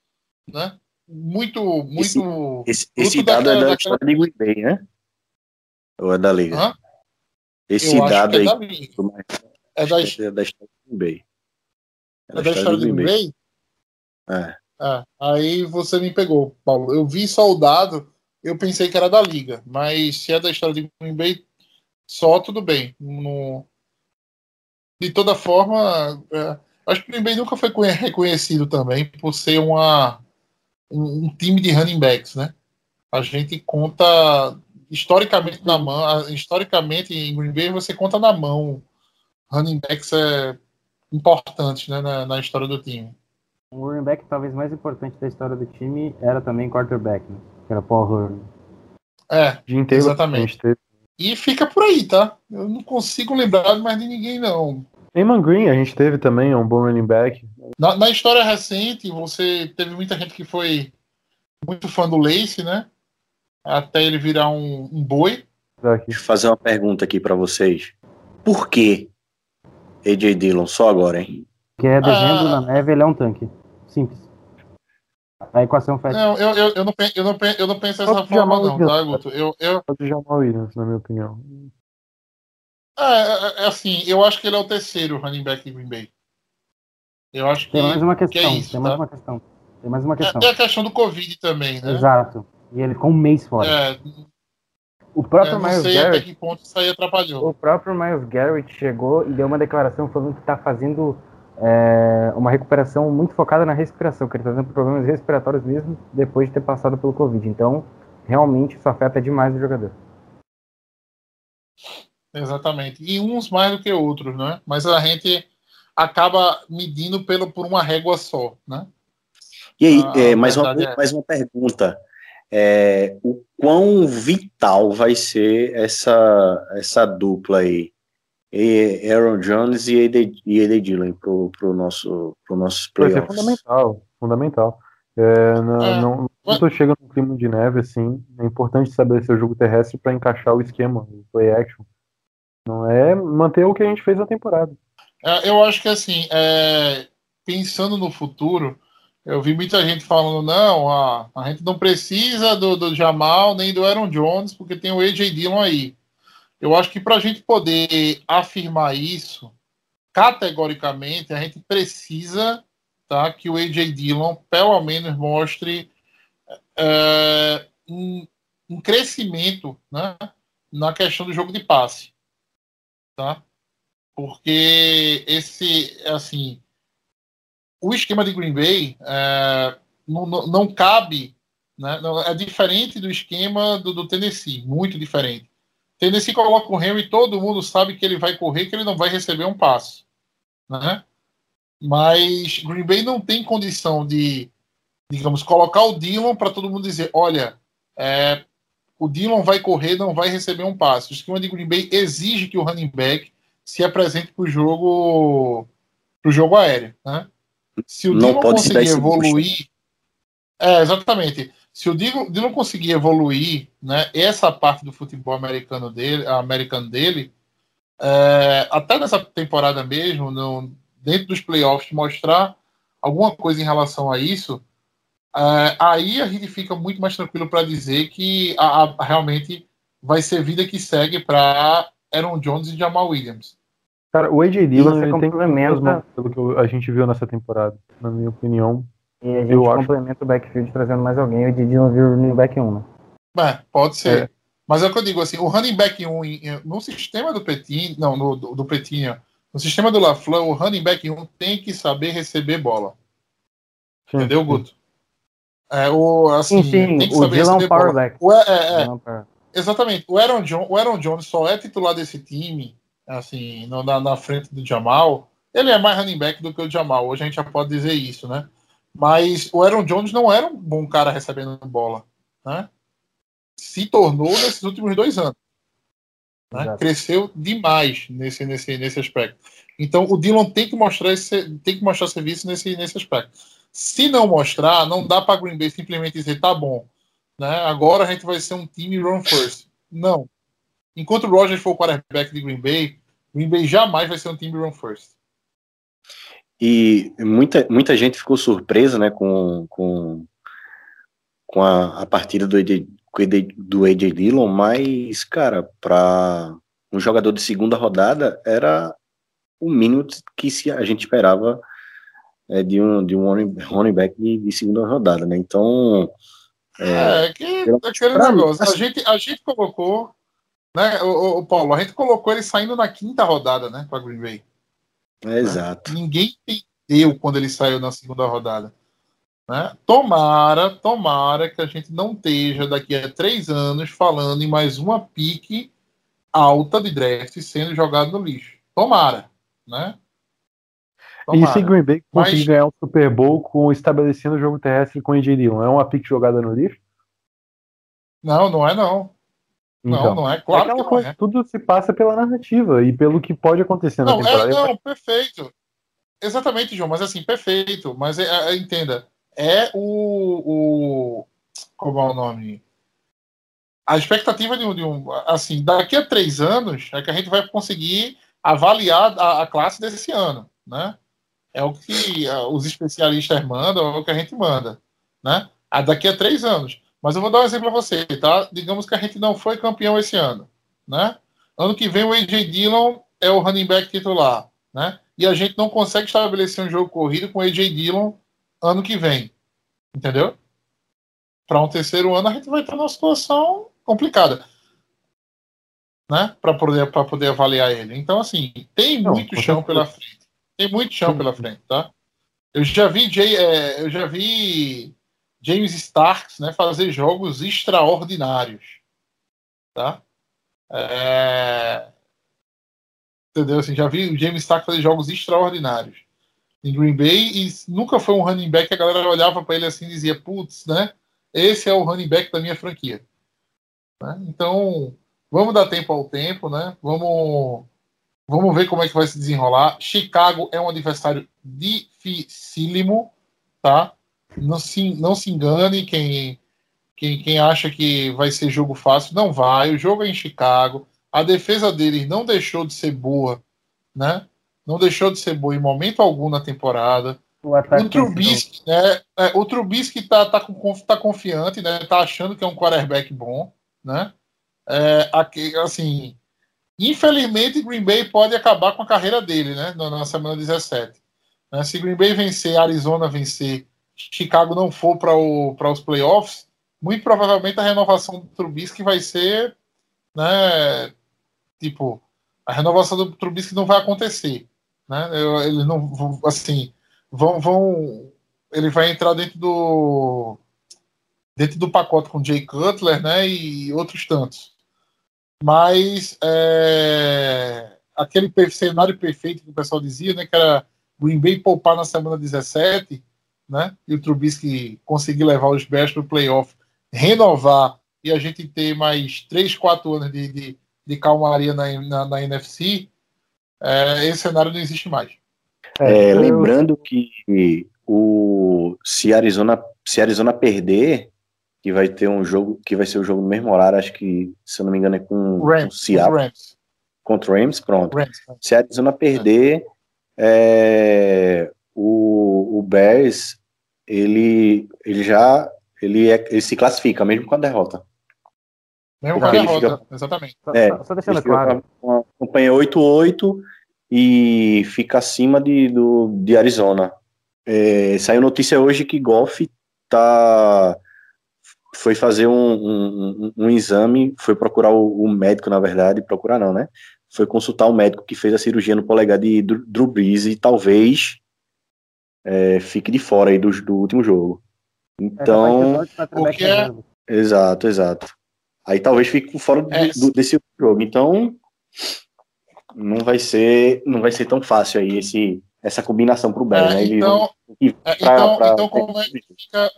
né? Muito, muito. Esse, esse, esse dado daquela, é da daquela... história de Green Bay, né? Ou é da Liga? Hã? Esse Eu dado é aí. É da, é da história do Bay. É da, é da história do Bay? É. é. Aí você me pegou, Paulo. Eu vi soldado, eu pensei que era da Liga, mas se é da história de Green Bay, só tudo bem. No... De toda forma, é... acho que o Green Bay nunca foi reconhecido também por ser uma, um, um time de running backs, né? A gente conta historicamente na mão, historicamente em Green Bay você conta na mão running backs é importantes né, na, na história do time. O running back talvez mais importante da história do time era também quarterback, né? que era Paul Hurley. É, inteiro, exatamente. E fica por aí, tá? Eu não consigo lembrar mais de ninguém, não. Eamon Green a gente teve também, um bom running back. Na, na, história recente, você teve muita gente que foi muito fã do Lace, né? até ele virar um, um boi. Deixa eu fazer uma pergunta aqui para vocês. Por que AJ Dillon só agora, hein? Porque é desenho ah, na neve, ele é um tanque. Simples. A equação faz. Não, eu, eu, eu, não, penso, eu, não, eu não penso dessa forma, não, tá, Guto? Eu, eu... O Jamal Williams, na minha opinião. É, é, é, assim, eu acho que ele é o terceiro running back em Green Bay. Eu acho que. Tem mais uma questão. Que é isso, tem mais tá? uma questão. Tem mais uma questão. É, tem a questão do Covid também, né? Exato. E ele ficou um mês fora. É, o próprio é, Miles Garrett. Até que ponto isso aí atrapalhou. O próprio Miles Garrett chegou e deu uma declaração falando que está fazendo é, uma recuperação muito focada na respiração, que ele está tendo problemas respiratórios mesmo depois de ter passado pelo Covid. Então, realmente, isso afeta demais o jogador. Exatamente. E uns mais do que outros, né? Mas a gente acaba medindo pelo, por uma régua só, né? E aí, é, mais, uma, é... mais uma pergunta é, o quão vital vai ser essa, essa dupla aí, Aaron Jones e AD, e Dillon pro, pro nosso pro nossos playoffs. Vai ser fundamental, fundamental. É, não, é. não, quando chega no clima de neve assim, é importante estabelecer o jogo terrestre para encaixar o esquema, o play action. Não é manter o que a gente fez na temporada. É, eu acho que assim, é, pensando no futuro, eu vi muita gente falando, não, a, a gente não precisa do, do Jamal nem do Aaron Jones, porque tem o AJ Dillon aí. Eu acho que para a gente poder afirmar isso, categoricamente, a gente precisa tá, que o AJ Dillon, pelo menos, mostre é, um, um, crescimento né, na questão do jogo de passe. Tá? Porque esse, assim, o esquema de Green Bay é, não, não, não, cabe, né, é diferente do esquema do, do, Tennessee, muito diferente. Tennessee coloca o Henry, todo mundo sabe que ele vai correr, que ele não vai receber um passe, né? Mas Green Bay não tem condição de, digamos, colocar o Dillon para todo mundo dizer, olha, é, o Dillon vai correr, não vai receber um passe. O esquema de Green Bay exige que o running back se apresente para o jogo, pro jogo aéreo, né? Se o não pode conseguir evoluir. É, exatamente. Se o Dylan conseguir evoluir, né, essa parte do futebol americano dele, americano dele, é, até nessa temporada mesmo, no, dentro dos playoffs, mostrar alguma coisa em relação a isso, é, aí a gente fica muito mais tranquilo para dizer que a, a, realmente vai ser vida que segue para Aaron Jones e Jamal Williams. Cara, o AJ Dillon ele complementa pelo que a gente viu nessa temporada, na minha opinião. E a gente eu complementa acho... o backfield trazendo mais alguém. O AJ Dillon viu o running back 1, né? É, pode ser. É. Mas é o que eu digo assim, o running back 1 no sistema do Petinho, não, no, do, do Petinho, no sistema do LaFleur, o running back 1 tem que saber receber bola. Sim, Entendeu, sim. Guto? É, o, assim, que o Dillon é power back. O, é, é, é. Exatamente. O Aaron, John, o Aaron Jones só é titular desse time assim, no, na, na frente do Jamal, ele é mais running back do que o Jamal. Hoje a gente já pode dizer isso, né? Mas o Aaron Jones não era um bom cara recebendo bola, né? Se tornou nesses últimos dois anos. Né? Cresceu demais nesse, nesse, nesse aspecto. Então o Dylan tem que mostrar esse, tem que mostrar serviço nesse, nesse aspecto. Se não mostrar, não dá para Green Bay simplesmente dizer tá bom, né? Agora a gente vai ser um time run first. Não, enquanto o Rogers for o quarterback de Green Bay, Green Bay jamais vai ser um time run first. E muita, muita gente ficou surpresa né, com, com, com a, a partida do AJ, do AJ Dillon, mas, cara, para um jogador de segunda rodada era o mínimo que se a gente esperava é, de um, de um running back de, de segunda rodada, né? Então. É, é que é aquele negócio. A gente, a gente colocou, né, o, o, Paulo, a gente colocou ele saindo na quinta rodada, né, para Green Bay. É, né? Exato. Ninguém entendeu quando ele saiu na segunda rodada. Né? Tomara, tomara que a gente não esteja daqui a três anos falando em mais uma pique alta de draft sendo jogado no lixo. Tomara, né? Tomara. E se Green Bay conseguir Mas... ganhar o Super Bowl com estabelecendo o jogo terrestre com o AJ Dillon, é uma pick jogada no lixo? Não, não é não. Então, não, não é. Claro é que coisa, é. Tudo se passa pela narrativa e pelo que pode acontecer não, na temporada. É, não, perfeito. Exatamente, João, mas assim, perfeito. Mas é, é, entenda, é o, o. Como é o nome? A expectativa de um, de um. Assim, daqui a três anos é que a gente vai conseguir avaliar a, a classe desse ano, né? É o que os especialistas mandam, é o que a gente manda, né? A daqui a três anos. Mas eu vou dar um exemplo para você, tá? Digamos que a gente não foi campeão esse ano, né? Ano que vem o AJ Dillon é o running back titular, né? E a gente não consegue estabelecer um jogo corrido com o AJ Dillon ano que vem, entendeu? Para um terceiro ano a gente vai estar numa situação complicada, né? Para poder para poder avaliar ele. Então assim tem não, muito chão pela frente. Tem muito chão pela frente, tá? Eu já vi, é, eu já vi James Starks né, fazer jogos extraordinários, tá? É... Entendeu? Assim, já vi o James Starks fazer jogos extraordinários em Green Bay e nunca foi um running back que a galera olhava para ele assim e dizia, putz, né? Esse é o running back da minha franquia. Né? Então, vamos dar tempo ao tempo, né? Vamos Vamos ver como é que vai se desenrolar. Chicago é um adversário dificílimo, tá? Não se, não se engane quem, quem, quem acha que vai ser jogo fácil. Não vai. O jogo é em Chicago. A defesa deles não deixou de ser boa, né? Não deixou de ser boa em momento algum na temporada. O, o Trubisky, né? É, o Trubisky tá, tá, com, tá confiante, né? Tá achando que é um quarterback bom, né? É, aqui, assim, Infelizmente, Green Bay pode acabar com a carreira dele, né? Na semana 17. Né? Se Green Bay vencer, Arizona vencer, Chicago não for para os playoffs, muito provavelmente a renovação do Trubisky vai ser, né? Tipo, a renovação do Trubisky não vai acontecer, né? Ele não, assim, vão, vão, ele vai entrar dentro do dentro do pacote com Jay Cutler, né? E outros tantos. Mas é, aquele cenário perfeito que o pessoal dizia, né, que era Green Bay poupar na semana 17, né, e o Trubisky conseguir levar os Bears para o playoff, renovar e a gente ter mais 3, 4 anos de, de, de calmaria na, na, na NFC, é, esse cenário não existe mais. É, é lembrando que o, se, Arizona, se Arizona perder, que vai ter um jogo que vai ser o jogo no mesmo horário, acho que, se eu não me engano, é com, Rams, o Seattle. Rams. Contra o Rams, pronto. Rams. Se a Arizona perder, é, o, o Bears, ele, ele já ele, é, ele se classifica, mesmo com a derrota. Mesmo com a derrota, fica, exatamente. É, só, só deixando claro. Uma campanha 8-8 e fica acima de, do, de Arizona. É, saiu notícia hoje que Goff tá foi fazer um, um, um, exame, foi procurar o, o, médico, na verdade, procurar não, né? Foi consultar o médico que fez a cirurgia no polegar de Drew Brees e talvez é, fique de fora aí do, do último jogo. Então. O que é... Exato, exato. Aí talvez fique fora é. do, desse jogo. Então, não vai ser, não vai ser tão fácil aí esse, essa combinação para o Ben, é, né? Então, é, pra, então, pra, então como é que fica.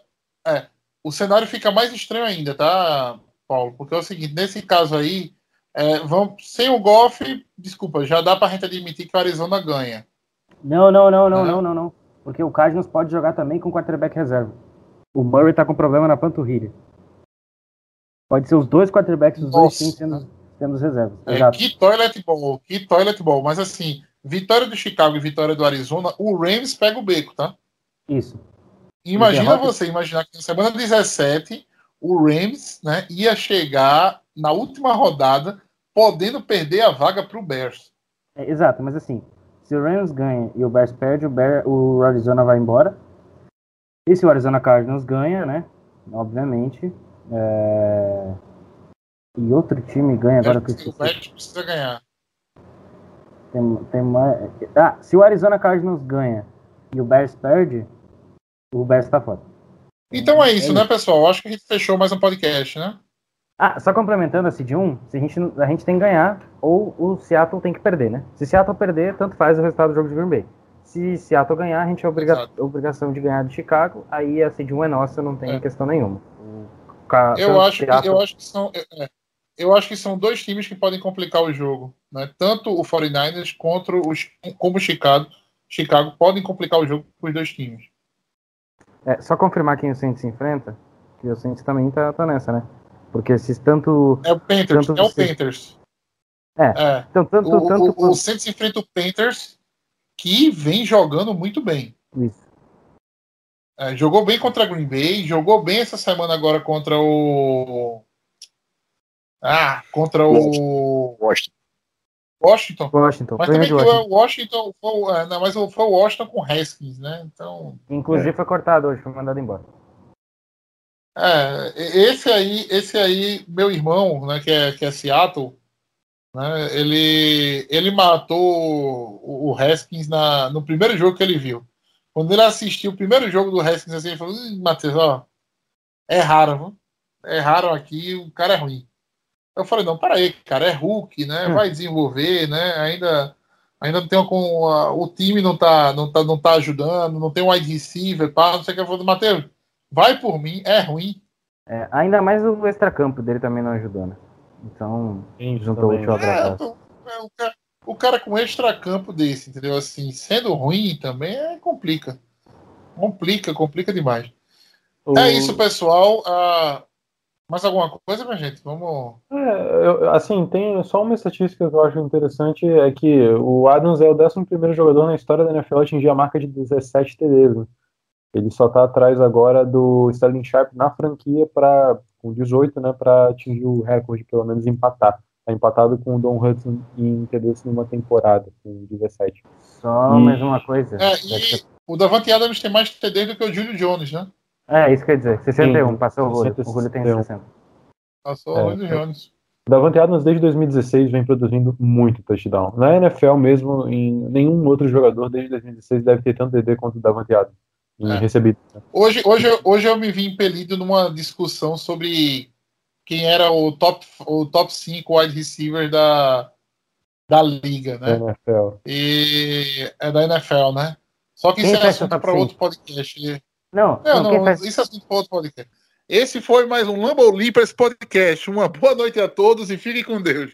É, o cenário fica mais estranho ainda, tá, Paulo? Porque é o seguinte, nesse caso aí, é, sem o Goff, desculpa, já dá pra gente admitir que o Arizona ganha. Não, não, não, não, não, não, não. Porque o Cardinals pode jogar também com quarterback reserva. O Murray tá com problema na panturrilha. Pode ser os dois quarterbacks, os Nossa. dois times sendo, temos reservas. É, Exato. que toilet ball, que toilet ball. Mas assim, vitória do Chicago e vitória do Arizona, o Rams pega o beco, tá? Isso. Imagina você, imaginar que na semana 17 o Rams né, ia chegar na última rodada podendo perder a vaga para o Bears. É, exato, mas assim, se o Rams ganha e o Bears perde, o, Bear, o Arizona vai embora. E se o Arizona Cardinals ganha, né? Obviamente. é, E outro time ganha agora que eu o. Bears precisa ganhar. Tem, tem mais... Ah, se o Arizona Cardinals ganha e o Bears perde, o Bears tá fora. Então é isso, É né, pessoal? Acho que a gente fechou mais um podcast, né? Ah, só complementando a Seed 1, se a, gente, a gente tem que ganhar ou o Seattle tem que perder, né? Se Seattle perder, tanto faz o resultado do jogo de Green Bay. Se Seattle ganhar, a gente é obriga Exato. obrigação de ganhar de Chicago, aí a Seed 1 é nossa, não tem É. questão nenhuma. O ca- Eu acho, que, Seattle- eu, acho que são, é, é, eu acho que são dois times que podem complicar o jogo. Né? Tanto o 49ers contra os, como o Chicago. Chicago podem complicar o jogo para os dois times. É, só confirmar quem o Saints se enfrenta, que o Saints também tá, tá nessa, né? Porque se tanto. É o Panthers, Tanto é o Panthers. É. É. Então, tanto, O, tanto o, o Saints enfrenta o Panthers, que vem jogando muito bem. Isso. É, jogou bem contra a Green Bay, jogou bem essa semana agora contra o. Ah, contra o Washington. Washington. Washington, Mas também que Washington. o Washington foi, é, não, mas foi o Washington com Haskins, né? Então. Inclusive foi cortado hoje, foi mandado embora. É, esse aí, esse aí, meu irmão, né, que é, que é Seattle, né, ele, ele matou o, o Haskins na, no primeiro jogo que ele viu. Quando ele assistiu o primeiro jogo do Haskins, assim, ele falou, "Ih, Matheus, ó, erraram, viu? erraram aqui, o cara é ruim. Eu falei, não, peraí, cara, é Hulk, né, Hum. vai desenvolver, né, ainda, ainda não tem com, a- o time não tá, não, tá, não tá ajudando, não tem um wide receiver, pá, não sei o que, eu falei, Matheus, vai por mim, é ruim, É, ainda mais o extracampo dele também não ajudou, né? Então, Sim, juntou o também. útil ao É, é, o, cara, o cara com extracampo desse, entendeu? Assim, sendo ruim também, é, complica. Complica, complica demais. O- É isso, pessoal. Ah, mais alguma coisa, minha gente? Vamos. É, eu- assim, tem só uma estatística que eu acho interessante, é que o Adams é o 11º jogador na história da NFL a atingir a marca de 17 TDs, né? Ele só tá atrás agora do Sterling Sharp na franquia para com 18, né, para atingir o recorde, pelo menos empatar. Tá empatado com o Don Hudson em TDs numa temporada, com 17. Só E- mais uma coisa. É, e o Davante Adams tem mais TD do que o Julio Jones, né? É, isso quer dizer, 61, Sim, passou o Julio. O 61. Julio tem 60. Passou É, o Julio Jones. Davante Adams desde 2016 vem produzindo muito touchdown. Na NFL mesmo, em nenhum outro jogador desde 2016 deve ter tanto TD quanto o Davante Adams É. recebido. Hoje, hoje, eu- hoje eu me vi impelido numa discussão sobre quem era o top, o top 5 wide receiver da, da liga, né? NFL. E é da NFL, né? Só que Quem isso é assunto para outro podcast. Não, Não, não, não, isso é assunto para outro podcast. Esse foi mais um Lambo Leapers Podcast. Uma boa noite a todos e fiquem com Deus.